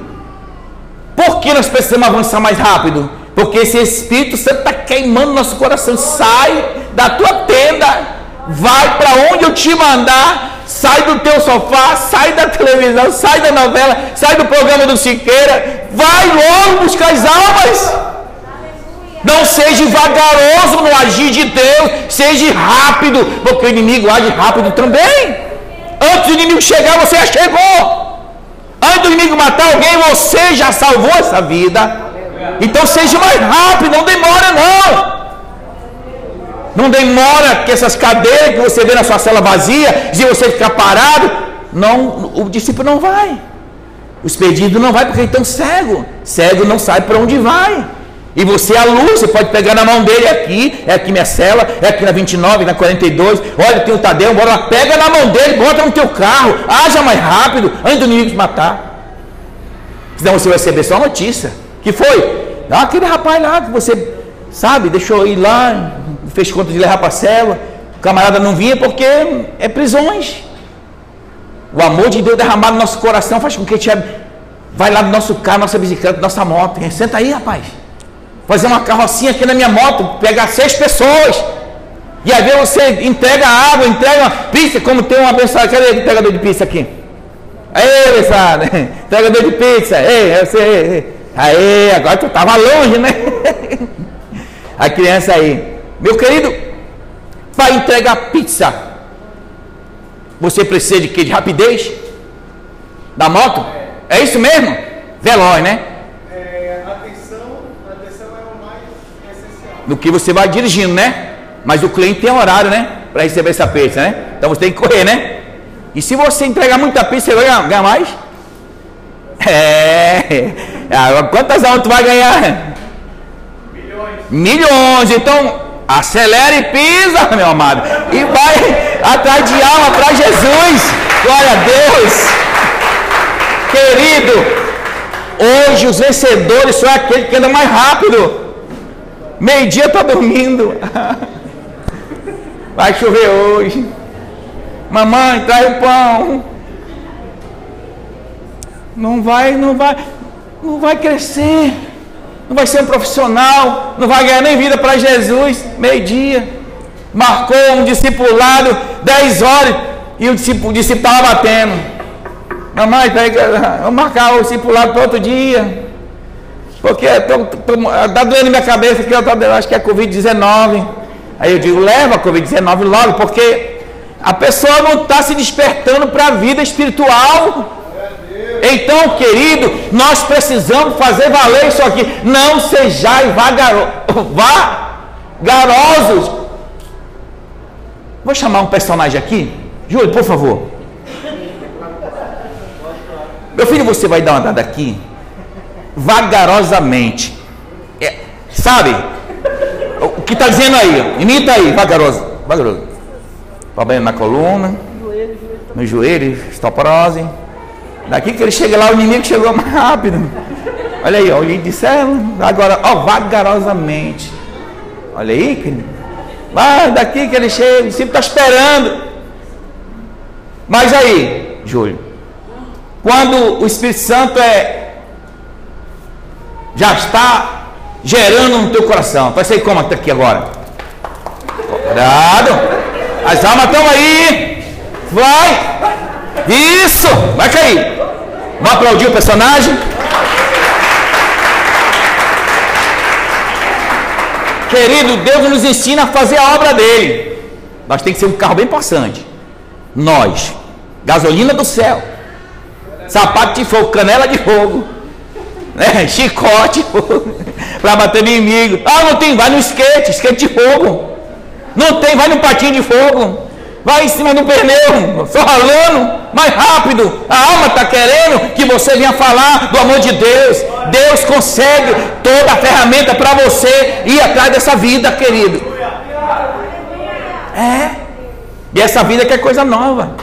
Por que nós precisamos avançar mais rápido? Porque esse Espírito Santo está queimando nosso coração. Sai da tua tenda, vai para onde eu te mandar, sai do teu sofá, sai da televisão, sai da novela, sai do programa do Siqueira, vai logo buscar as almas. Não seja vagaroso no agir de Deus, seja rápido, porque o inimigo age rápido também. Antes do inimigo chegar, você já chegou. Antes do inimigo matar alguém, você já salvou essa vida. Então seja mais rápido, não demora não. Não demora que essas cadeiras que você vê na sua cela vazia, se você ficar parado, não, o discípulo não vai. Os perdidos não vai porque estão cego. Cego não sabe para onde vai. E você é a luz, você pode pegar na mão dele aqui, é aqui minha cela, é aqui na 29, na 42. Olha, tem o Tadeu, bora lá, pega na mão dele, bota no teu carro, haja mais rápido, antes do inimigo te matar. Senão você vai receber só notícia. Que foi? Ah, aquele rapaz lá que você, sabe, deixou ir lá, fez conta de levar a. O camarada não vinha porque é prisões. O amor de Deus derramado no nosso coração faz com que a gente vai lá no nosso carro, nossa bicicleta, nossa moto. Senta aí, rapaz fazer uma carrocinha aqui na minha moto, pegar seis pessoas. E aí você entrega água, entrega pizza, como tem uma abençoada. Cadê o entregador de pizza aqui? Aí, abençoado, (laughs) entregador de pizza. Ei, você. Aí, agora tu estava longe, né? (laughs) A criança aí. Meu querido, para entregar pizza, você precisa de quê? De rapidez? Da moto? É isso mesmo? Veloz, né? no que você vai dirigindo, né? Mas o cliente tem horário, né? Para receber essa pizza, né? Então você tem que correr, né? E se você entregar muita pizza, você vai ganhar mais? É. Quantas aulas tu vai ganhar? Milhões. Milhões. Então, acelera e pisa, meu amado. E vai atrás de alma para Jesus. Glória a Deus. Querido, hoje os vencedores são aqueles que andam mais rápido. Meio-dia está dormindo. (laughs) Vai chover hoje. Mamãe, traz o pão. Não vai, não vai, não vai crescer. Não vai ser um profissional. Não vai ganhar nem vida para Jesus. Meio-dia. Marcou um discipulado, 10 horas. E o discípulo estava batendo. Mamãe, (laughs) vamos marcar o discipulado para outro dia. Porque está doendo minha cabeça que eu, tô, acho que é Covid-19. Aí eu digo, leva a Covid-19 logo, porque a pessoa não está se despertando para a vida espiritual. Então, querido, nós precisamos fazer valer isso aqui. Não sejais vagaro, vagarosos. Vou chamar um personagem aqui. Júlio, por favor. Meu filho, você vai dar uma dada aqui vagarosamente. É, sabe? O que está dizendo aí? Imita aí, vagaroso. Vagaroso. Problema na coluna, no joelho, estoporose. Daqui que ele chega lá, o inimigo chegou mais rápido. Olha aí, ó, o de céu. Agora, ó, vagarosamente. Olha aí, querido. Vai daqui que ele chega, o discípulo está esperando. Mas aí, Júlio, quando o Espírito Santo é já está gerando no teu coração. Vai sair como aqui agora? Cuidado. As almas estão aí. Vai. Isso. Vai cair. Vamos aplaudir o personagem. Querido, Deus nos ensina a fazer a obra dele. Nós tem que ser um carro bem passante. Nós, gasolina do céu, sapato de fogo, canela de fogo, né? (laughs) chicote (laughs) para bater inimigo. Ah, não tem, vai no skate, skate de fogo. Não tem, vai no patinho de fogo. Vai em cima do pneu, só ralando, mais rápido. A alma está querendo que você venha falar do amor de Deus. Deus consegue toda a ferramenta para você ir atrás dessa vida, querido. É. E essa vida que é coisa nova.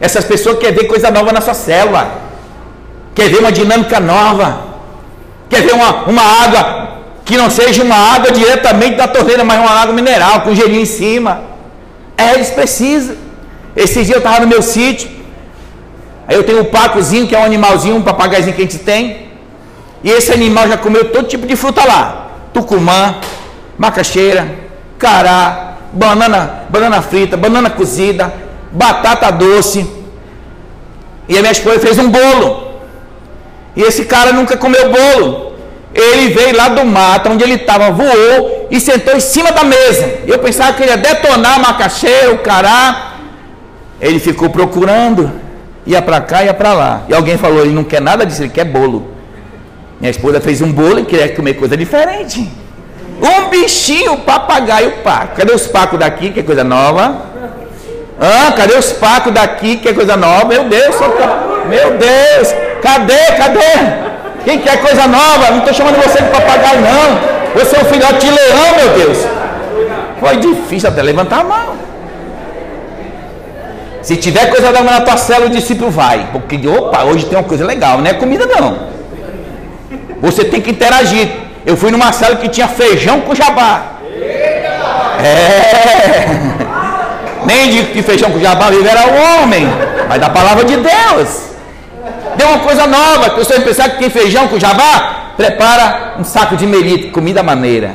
Essas pessoas querem ver coisa nova na sua célula. Quer ver uma dinâmica nova. Quer ver uma, uma água que não seja uma água diretamente da torneira, mas uma água mineral, com gelinho em cima. É, eles precisam. Esse dia eu estava no meu sítio. Aí eu tenho um pacozinho, que é um animalzinho, um papagaizinho que a gente tem. E esse animal já comeu todo tipo de fruta lá. Tucumã, macaxeira, cará, banana, banana frita, banana cozida, batata doce. E a minha esposa fez um bolo. E esse cara nunca comeu bolo. Ele veio lá do mato, onde ele estava, voou e sentou em cima da mesa. Eu pensava que ele ia detonar macaxeira, o cará. Ele ficou procurando, ia para cá, ia para lá. E alguém falou: ele não quer nada disso, ele quer bolo. Minha esposa fez um bolo e queria comer coisa diferente. Um bichinho, papagaio, paco. Cadê os pacos daqui, que é coisa nova? Ah, cadê os pacos daqui? Que é coisa nova? Meu Deus, meu Deus, cadê, cadê? Quem quer coisa nova? Não estou chamando você de papagaio, não. Você é um filhote de leão, meu Deus. Foi difícil até levantar a mão. Se tiver coisa nova na tua célula, o discípulo vai. Porque, opa, hoje tem uma coisa legal, não é comida não. Você tem que interagir. Eu fui numa célula que tinha feijão com jabá. É. (laughs) Nem digo que feijão com jabá vive era o homem, mas da palavra de Deus. Deu uma coisa nova. A pessoa pensar que tem feijão com jabá, prepara um saco de melito, comida maneira.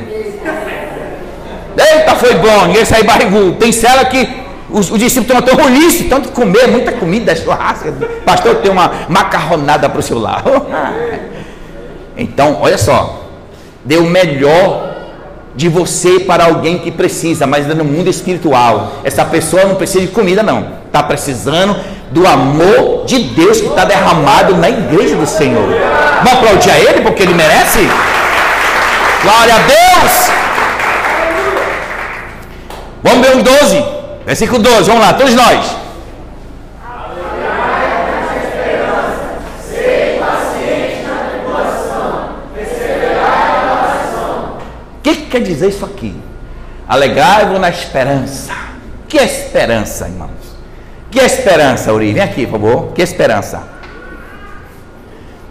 Eita, foi bom, ninguém saiu barrigudo. Tem cela que os, os discípulos estão tão roliço, tanto comer, muita comida, churrasco. Pastor, tem uma macarronada para o seu lado. (laughs) Então, olha só, dê o melhor de você para alguém que precisa, mas no mundo espiritual. Essa pessoa não precisa de comida, não. Está precisando do amor de Deus que está derramado na igreja do Senhor. Vamos aplaudir a Ele porque Ele merece? Glória a Deus! Vamos ver os 12, versículo 12, vamos lá, todos nós. quer dizer isso aqui? Alegrai-vos na esperança. Que esperança, irmãos? Que esperança, Uri? Vem aqui, por favor. Que esperança?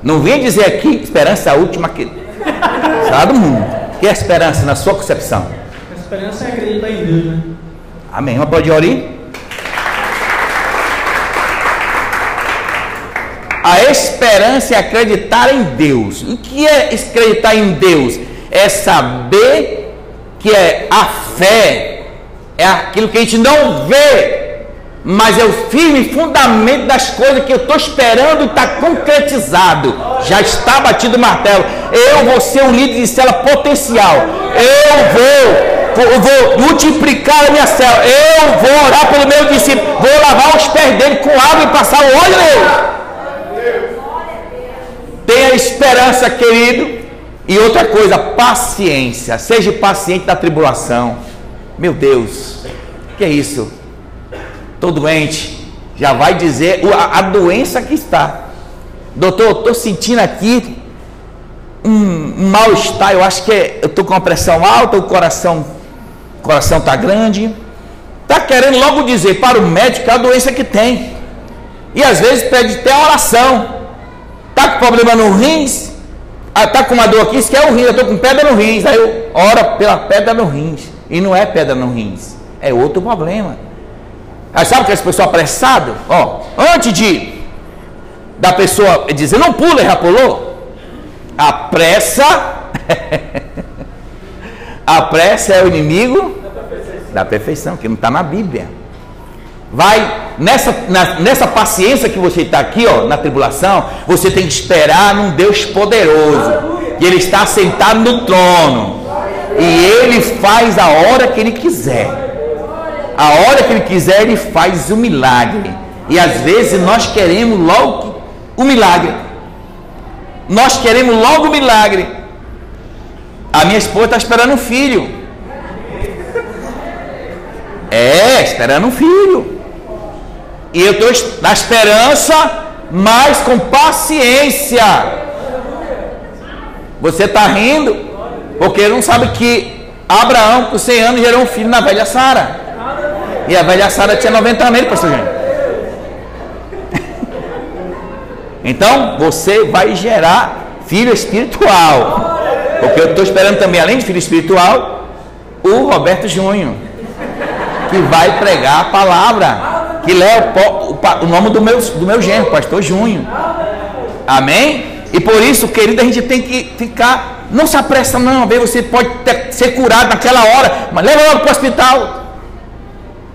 Não vem dizer aqui esperança é a última que será do mundo. Que esperança na sua concepção? A esperança é acreditar em Deus, né? Amém. Uma pode orar? A esperança é acreditar em Deus. O que é acreditar em Deus? é saber que é a fé, é aquilo que a gente não vê, mas é o firme fundamento das coisas que eu estou esperando e está concretizado. Já está batido o martelo. Eu vou ser um líder de célula potencial. Eu vou, eu vou multiplicar a minha célula. Eu vou orar pelo meu discípulo. Vou lavar os pés dele com água e passar o óleo nele. Tenha esperança, querido e outra coisa, paciência. Seja paciente na tribulação. Meu Deus, que é isso? Estou doente. Já vai dizer a, a doença que está. Doutor, estou sentindo aqui um, mal-estar. Eu acho que é, eu estou com uma pressão alta, o coração coração está grande. Está querendo logo dizer para o médico a doença que tem. E às vezes pede até oração. Está com problema no rins, ah, tá com uma dor aqui, isso que é o rins, eu estou com pedra no rins. Aí eu oro pela pedra no rins. E não é pedra no rins, é outro problema. Aí sabe que essa pessoa apressado? Ó, antes de da pessoa dizer não pula, já pulou. A pressa, (laughs) a pressa é o inimigo da perfeição, que não está na Bíblia. Vai nessa, na, nessa paciência que você está aqui, ó, na tribulação, você tem que esperar num Deus poderoso. E Ele está sentado no trono. E Ele faz a hora que Ele quiser. A hora que Ele quiser, Ele faz o milagre. E às vezes nós queremos logo o milagre. Nós queremos logo o milagre. A minha esposa está esperando um filho. É, esperando um filho. E eu estou na esperança, mas com paciência. Você está rindo, porque não sabe que Abraão, por 100 anos, gerou um filho na velha Sara. E a velha Sara tinha 90 anos, pastor Júnior. Então, você vai gerar filho espiritual. Porque eu estou esperando também, além de filho espiritual, o Roberto Júnior, que vai pregar a palavra que leva o, o, o, nome do meu, do meu genro, pastor Junho. Amém? E por isso, querido, a gente tem que ficar, não se apressa não, você pode ter, ser curado naquela hora, mas leva logo para o hospital.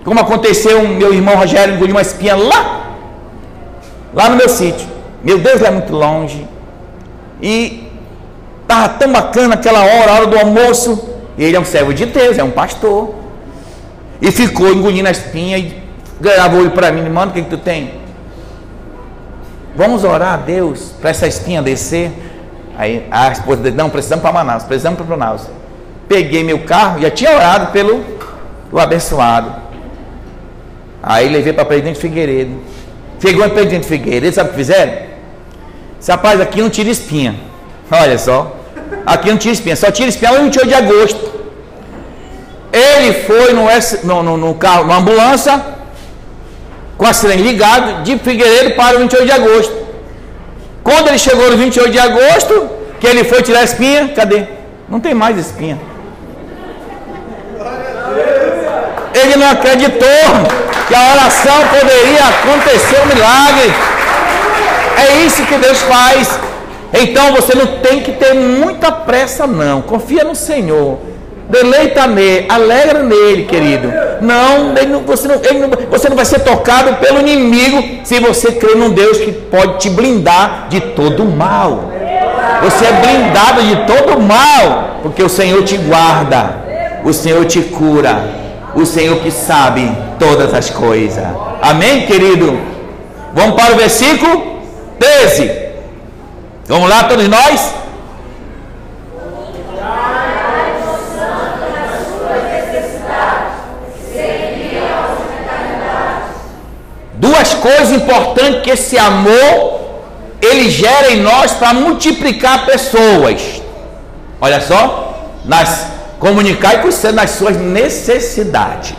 Como aconteceu, meu irmão Rogério engoliu uma espinha lá, lá no meu sítio. Meu Deus, é muito longe. E estava tão bacana aquela hora, a hora do almoço. Ele é um servo de Deus, é um pastor. E ficou engolindo a espinha e ganhava olho para mim, mano, o que, que tu tem? Vamos orar a Deus para essa espinha descer. Aí a esposa dele, não, precisamos para Manaus, precisamos para Manaus. Peguei meu carro, já tinha orado pelo abençoado. Aí levei para presidente Figueiredo. Chegou em presidente Figueiredo, sabe o que fizeram? Esse rapaz aqui não tira espinha. (laughs) Olha só. Aqui não tira espinha, só tira espinha no 28 de agosto. Ele foi no, no, no, no carro, numa ambulância, com a sirene ligada, de Figueiredo para o 28 de agosto. Quando ele chegou no 28 de agosto, que ele foi tirar a espinha, cadê? Não tem mais espinha. Ele não acreditou que a oração poderia acontecer um milagre. É isso que Deus faz. Então você não tem que ter muita pressa, não. Confia no Senhor. Deleita nele, alegra nele, querido. Não, não, você, não, não, você não vai ser tocado pelo inimigo se você crer num Deus que pode te blindar de todo mal. Você é blindado de todo mal, porque o Senhor te guarda, o Senhor te cura, o Senhor que sabe todas as coisas. Amém, querido? Vamos para o versículo 13. Vamos lá, todos nós? Duas coisas importantes que esse amor ele gera em nós para multiplicar pessoas. Olha só, nas comunicar e conhecer nas suas necessidades.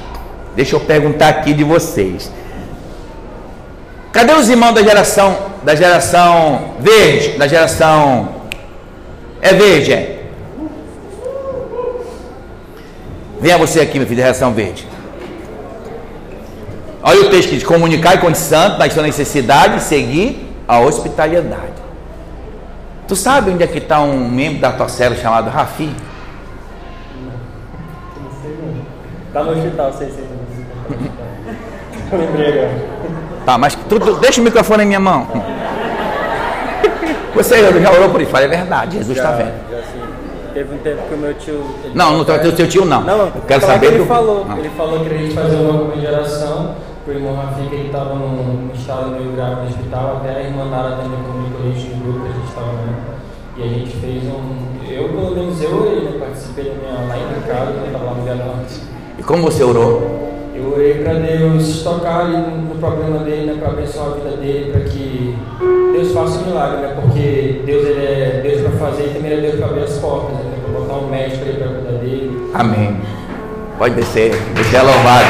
Deixa eu perguntar aqui de vocês. Cadê os irmãos da geração da geração verde, da geração é verde, é? Venha você aqui, meu filho, da geração verde. Olha o texto de comunicar e com os santos nas suas necessidades, seguir a hospitalidade. Tu sabe onde é que está um membro da tua célula chamado Rafi? Está no hospital, sei, sei. Eu lembrei agora. Tá, mas tu, tu, deixa o microfone em minha mão. (laughs) Você já orou por isso? Fala, é verdade, Jesus está vendo. Já, sim. Teve um tempo que o meu tio. Não, não teu, teu tio não. Não, eu quero falar saber. que ele do- falou. Ah. Ele falou que a gente fazer uma comemoração pro irmão Rafi, que ele estava num estado meio grave no hospital. Até a irmã Nara também comunicou a gente no grupo que a gente estava né? E a gente fez um. Eu, pelo menos eu né? Participei da minha lá em casa, quando eu estava lá no Via Norte. Como você orou? Eu orei para Deus tocar no, problema dele, né, para abençoar a vida dele, para que Deus faça um milagre, né, porque Deus ele é Deus para fazer e também é Deus para abrir as portas, né, para botar um médico aí para cuidar dele. Amém. Pode descer. Você é louvado.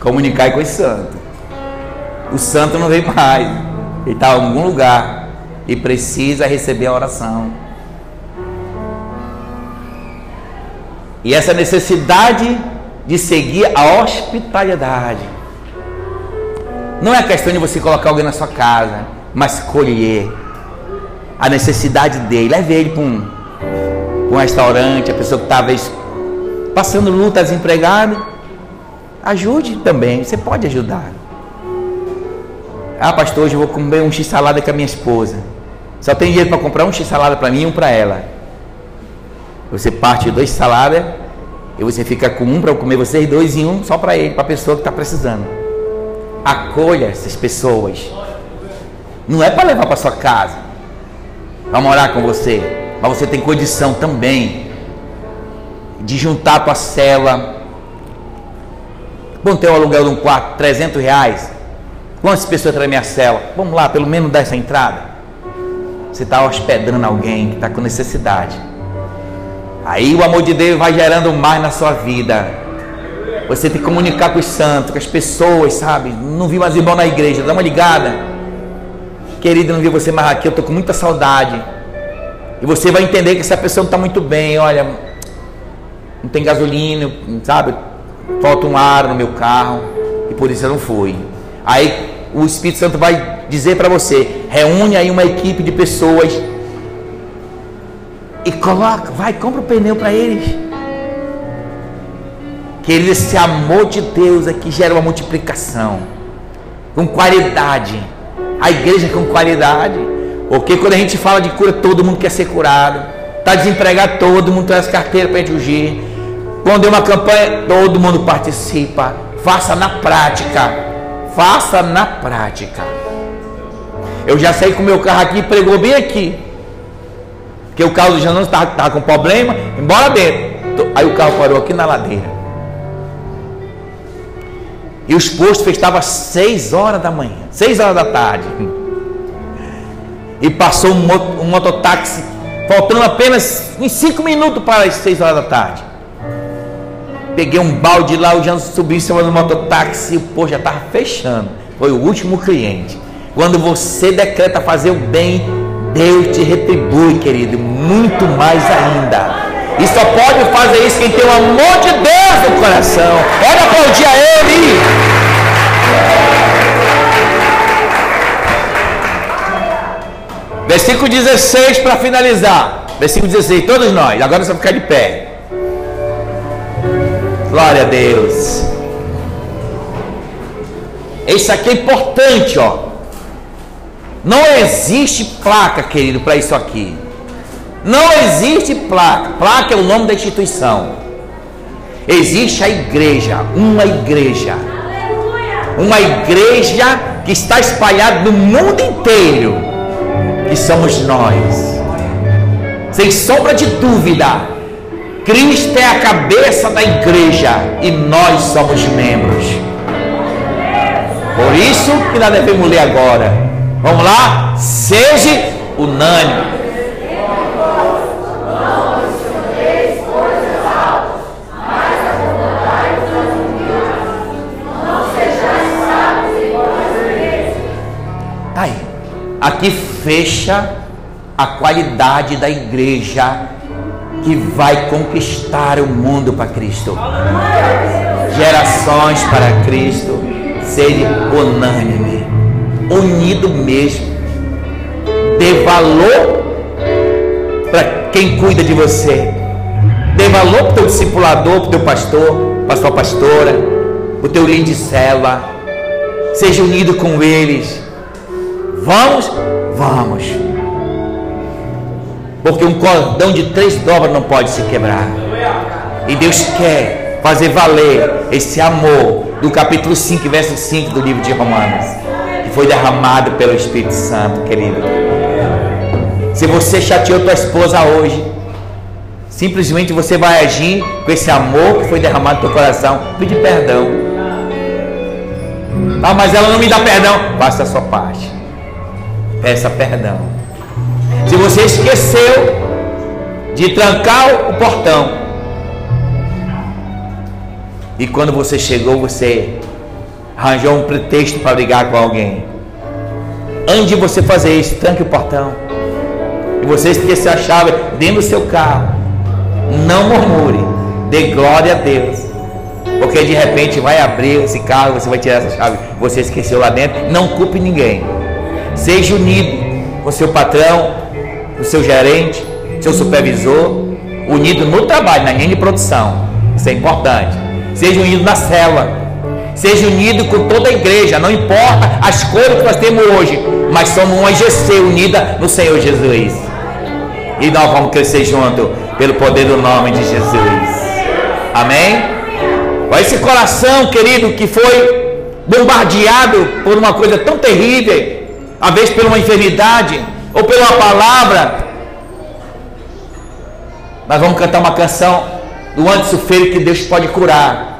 Comunicar com os santos. O santo não vem mais. Ele está em algum lugar e precisa receber a oração. E essa necessidade de seguir a hospitalidade. Não é questão de você colocar alguém na sua casa, mas colher a necessidade dele. Leve ele para um, um restaurante, a pessoa que estava passando luta, desempregado. Ajude também, você pode ajudar. Ah, pastor, hoje eu vou comer um x-salada com a minha esposa. Só tem dinheiro para comprar um x-salada para mim e um para ela. Você parte dois saladas e você fica com um para comer vocês dois e um só para ele, para a pessoa que está precisando. Acolha essas pessoas. Não é para levar para sua casa, para morar com você, mas você tem condição também de juntar a cela. Quanto é o aluguel de um quarto? 300 reais. Quantas pessoas entram na minha cela? Vamos lá, pelo menos dar essa entrada. Você está hospedando alguém que está com necessidade. Aí o amor de Deus vai gerando mais na sua vida. Você tem que comunicar com os santos, com as pessoas, sabe? Não vi mais irmão na igreja, dá uma ligada. Querido, não vi você mais aqui, eu estou com muita saudade. E você vai entender que essa pessoa não está muito bem, olha, não tem gasolina, sabe? Falta um ar no meu carro e por isso eu não fui. Aí o Espírito Santo vai dizer para você: reúne aí uma equipe de pessoas e coloca, vai, compra o pneu para eles. Querido, esse amor de Deus aqui gera uma multiplicação com qualidade. A igreja com qualidade. Porque quando a gente fala de cura, todo mundo quer ser curado. Está desempregado, todo mundo traz carteira para ungir. Quando é uma campanha, todo mundo participa. Faça na prática. Faça na prática. Eu já saí com meu carro aqui pregou bem aqui. Porque o carro do Janão estava com problema, embora dentro. Aí o carro parou aqui na ladeira. E os postos fechavam às 6 horas da manhã, 6 horas da tarde. (laughs) E passou um, um mototáxi, faltando apenas uns 5 minutos para as 6 horas da tarde. Peguei um balde lá, o Jean subiu em cima do mototáxi e o posto já estava fechando. Foi o último cliente. Quando você decreta fazer o bem, Deus te retribui, querido, muito mais ainda. E só pode fazer isso quem tem o amor de Deus no coração. Olha aplaudir a Ele. Versículo 16 para finalizar. Versículo 16, todos nós. Agora você vai ficar de pé. Glória a Deus. Isso aqui é importante, ó. Não existe placa, querido, para isso aqui. Não existe placa. Placa é o nome da instituição. Existe a igreja, uma igreja. Uma igreja que está espalhada no mundo inteiro. Que somos nós. Sem sombra de dúvida. Cristo é a cabeça da igreja e nós somos membros. Por isso que nós devemos ler agora. Vamos lá? Seja unânime. Tá aí. Aqui fecha a qualidade da igreja que vai conquistar o mundo para Cristo. Gerações para Cristo, ser unânime, unido mesmo. Dê valor para quem cuida de você. Dê valor para o teu discipulador, para o teu pastor, para a sua pastora, para o teu líder de cela. Seja unido com eles. Vamos? Vamos. Porque um cordão de três dobras não pode se quebrar. E Deus quer fazer valer esse amor do capítulo 5, verso 5 do livro de Romanos, foi derramado pelo Espírito Santo, querido. Se você chateou tua esposa hoje, simplesmente você vai agir com esse amor que foi derramado no teu coração, pedir perdão. Ah, mas ela não me dá perdão. Faça a sua parte. Peça perdão. Se você esqueceu de trancar o portão, e quando você chegou, você arranjou um pretexto para brigar com alguém. Antes de você fazer isso, tranque o portão. E você esqueceu a chave dentro do seu carro. Não murmure. Dê glória a Deus. Porque de repente vai abrir esse carro, você vai tirar essa chave. Você esqueceu lá dentro. Não culpe ninguém. Seja unido com seu patrão, com seu gerente, seu supervisor. Unido no trabalho, na linha de produção. Isso é importante. Seja unido na cela. Seja unido com toda a igreja. Não importa as cores que nós temos hoje. Mas somos uma IGC unida no Senhor Jesus. E nós vamos crescer junto pelo poder do nome de Jesus. Amém? Esse coração, querido, que foi bombardeado por uma coisa tão terrível, às vezes por uma enfermidade ou pela palavra. Nós vamos cantar uma canção do antes feio que Deus pode curar.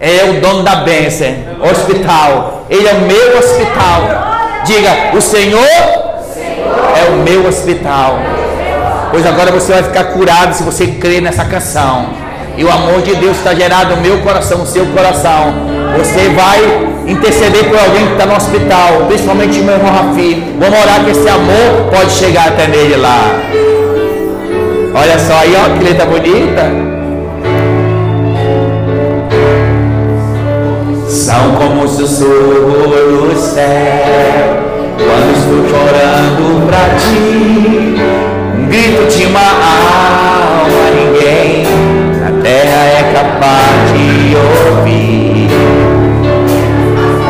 É o dono da bênção, hospital. Ele é o meu hospital. Diga, o Senhor é o meu hospital. Pois agora você vai ficar curado se você crer nessa canção. E o amor de Deus está gerado no meu coração, no seu coração. Você vai interceder por alguém que está no hospital, principalmente o meu irmão Rafi. Vamos orar que esse amor pode chegar até nele lá. Olha só aí, ó, que letra bonita. são como sussurro do céu. Quando estou chorando pra ti, um grito de uma alma ninguém na terra é capaz de ouvir.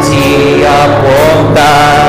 Te apontar.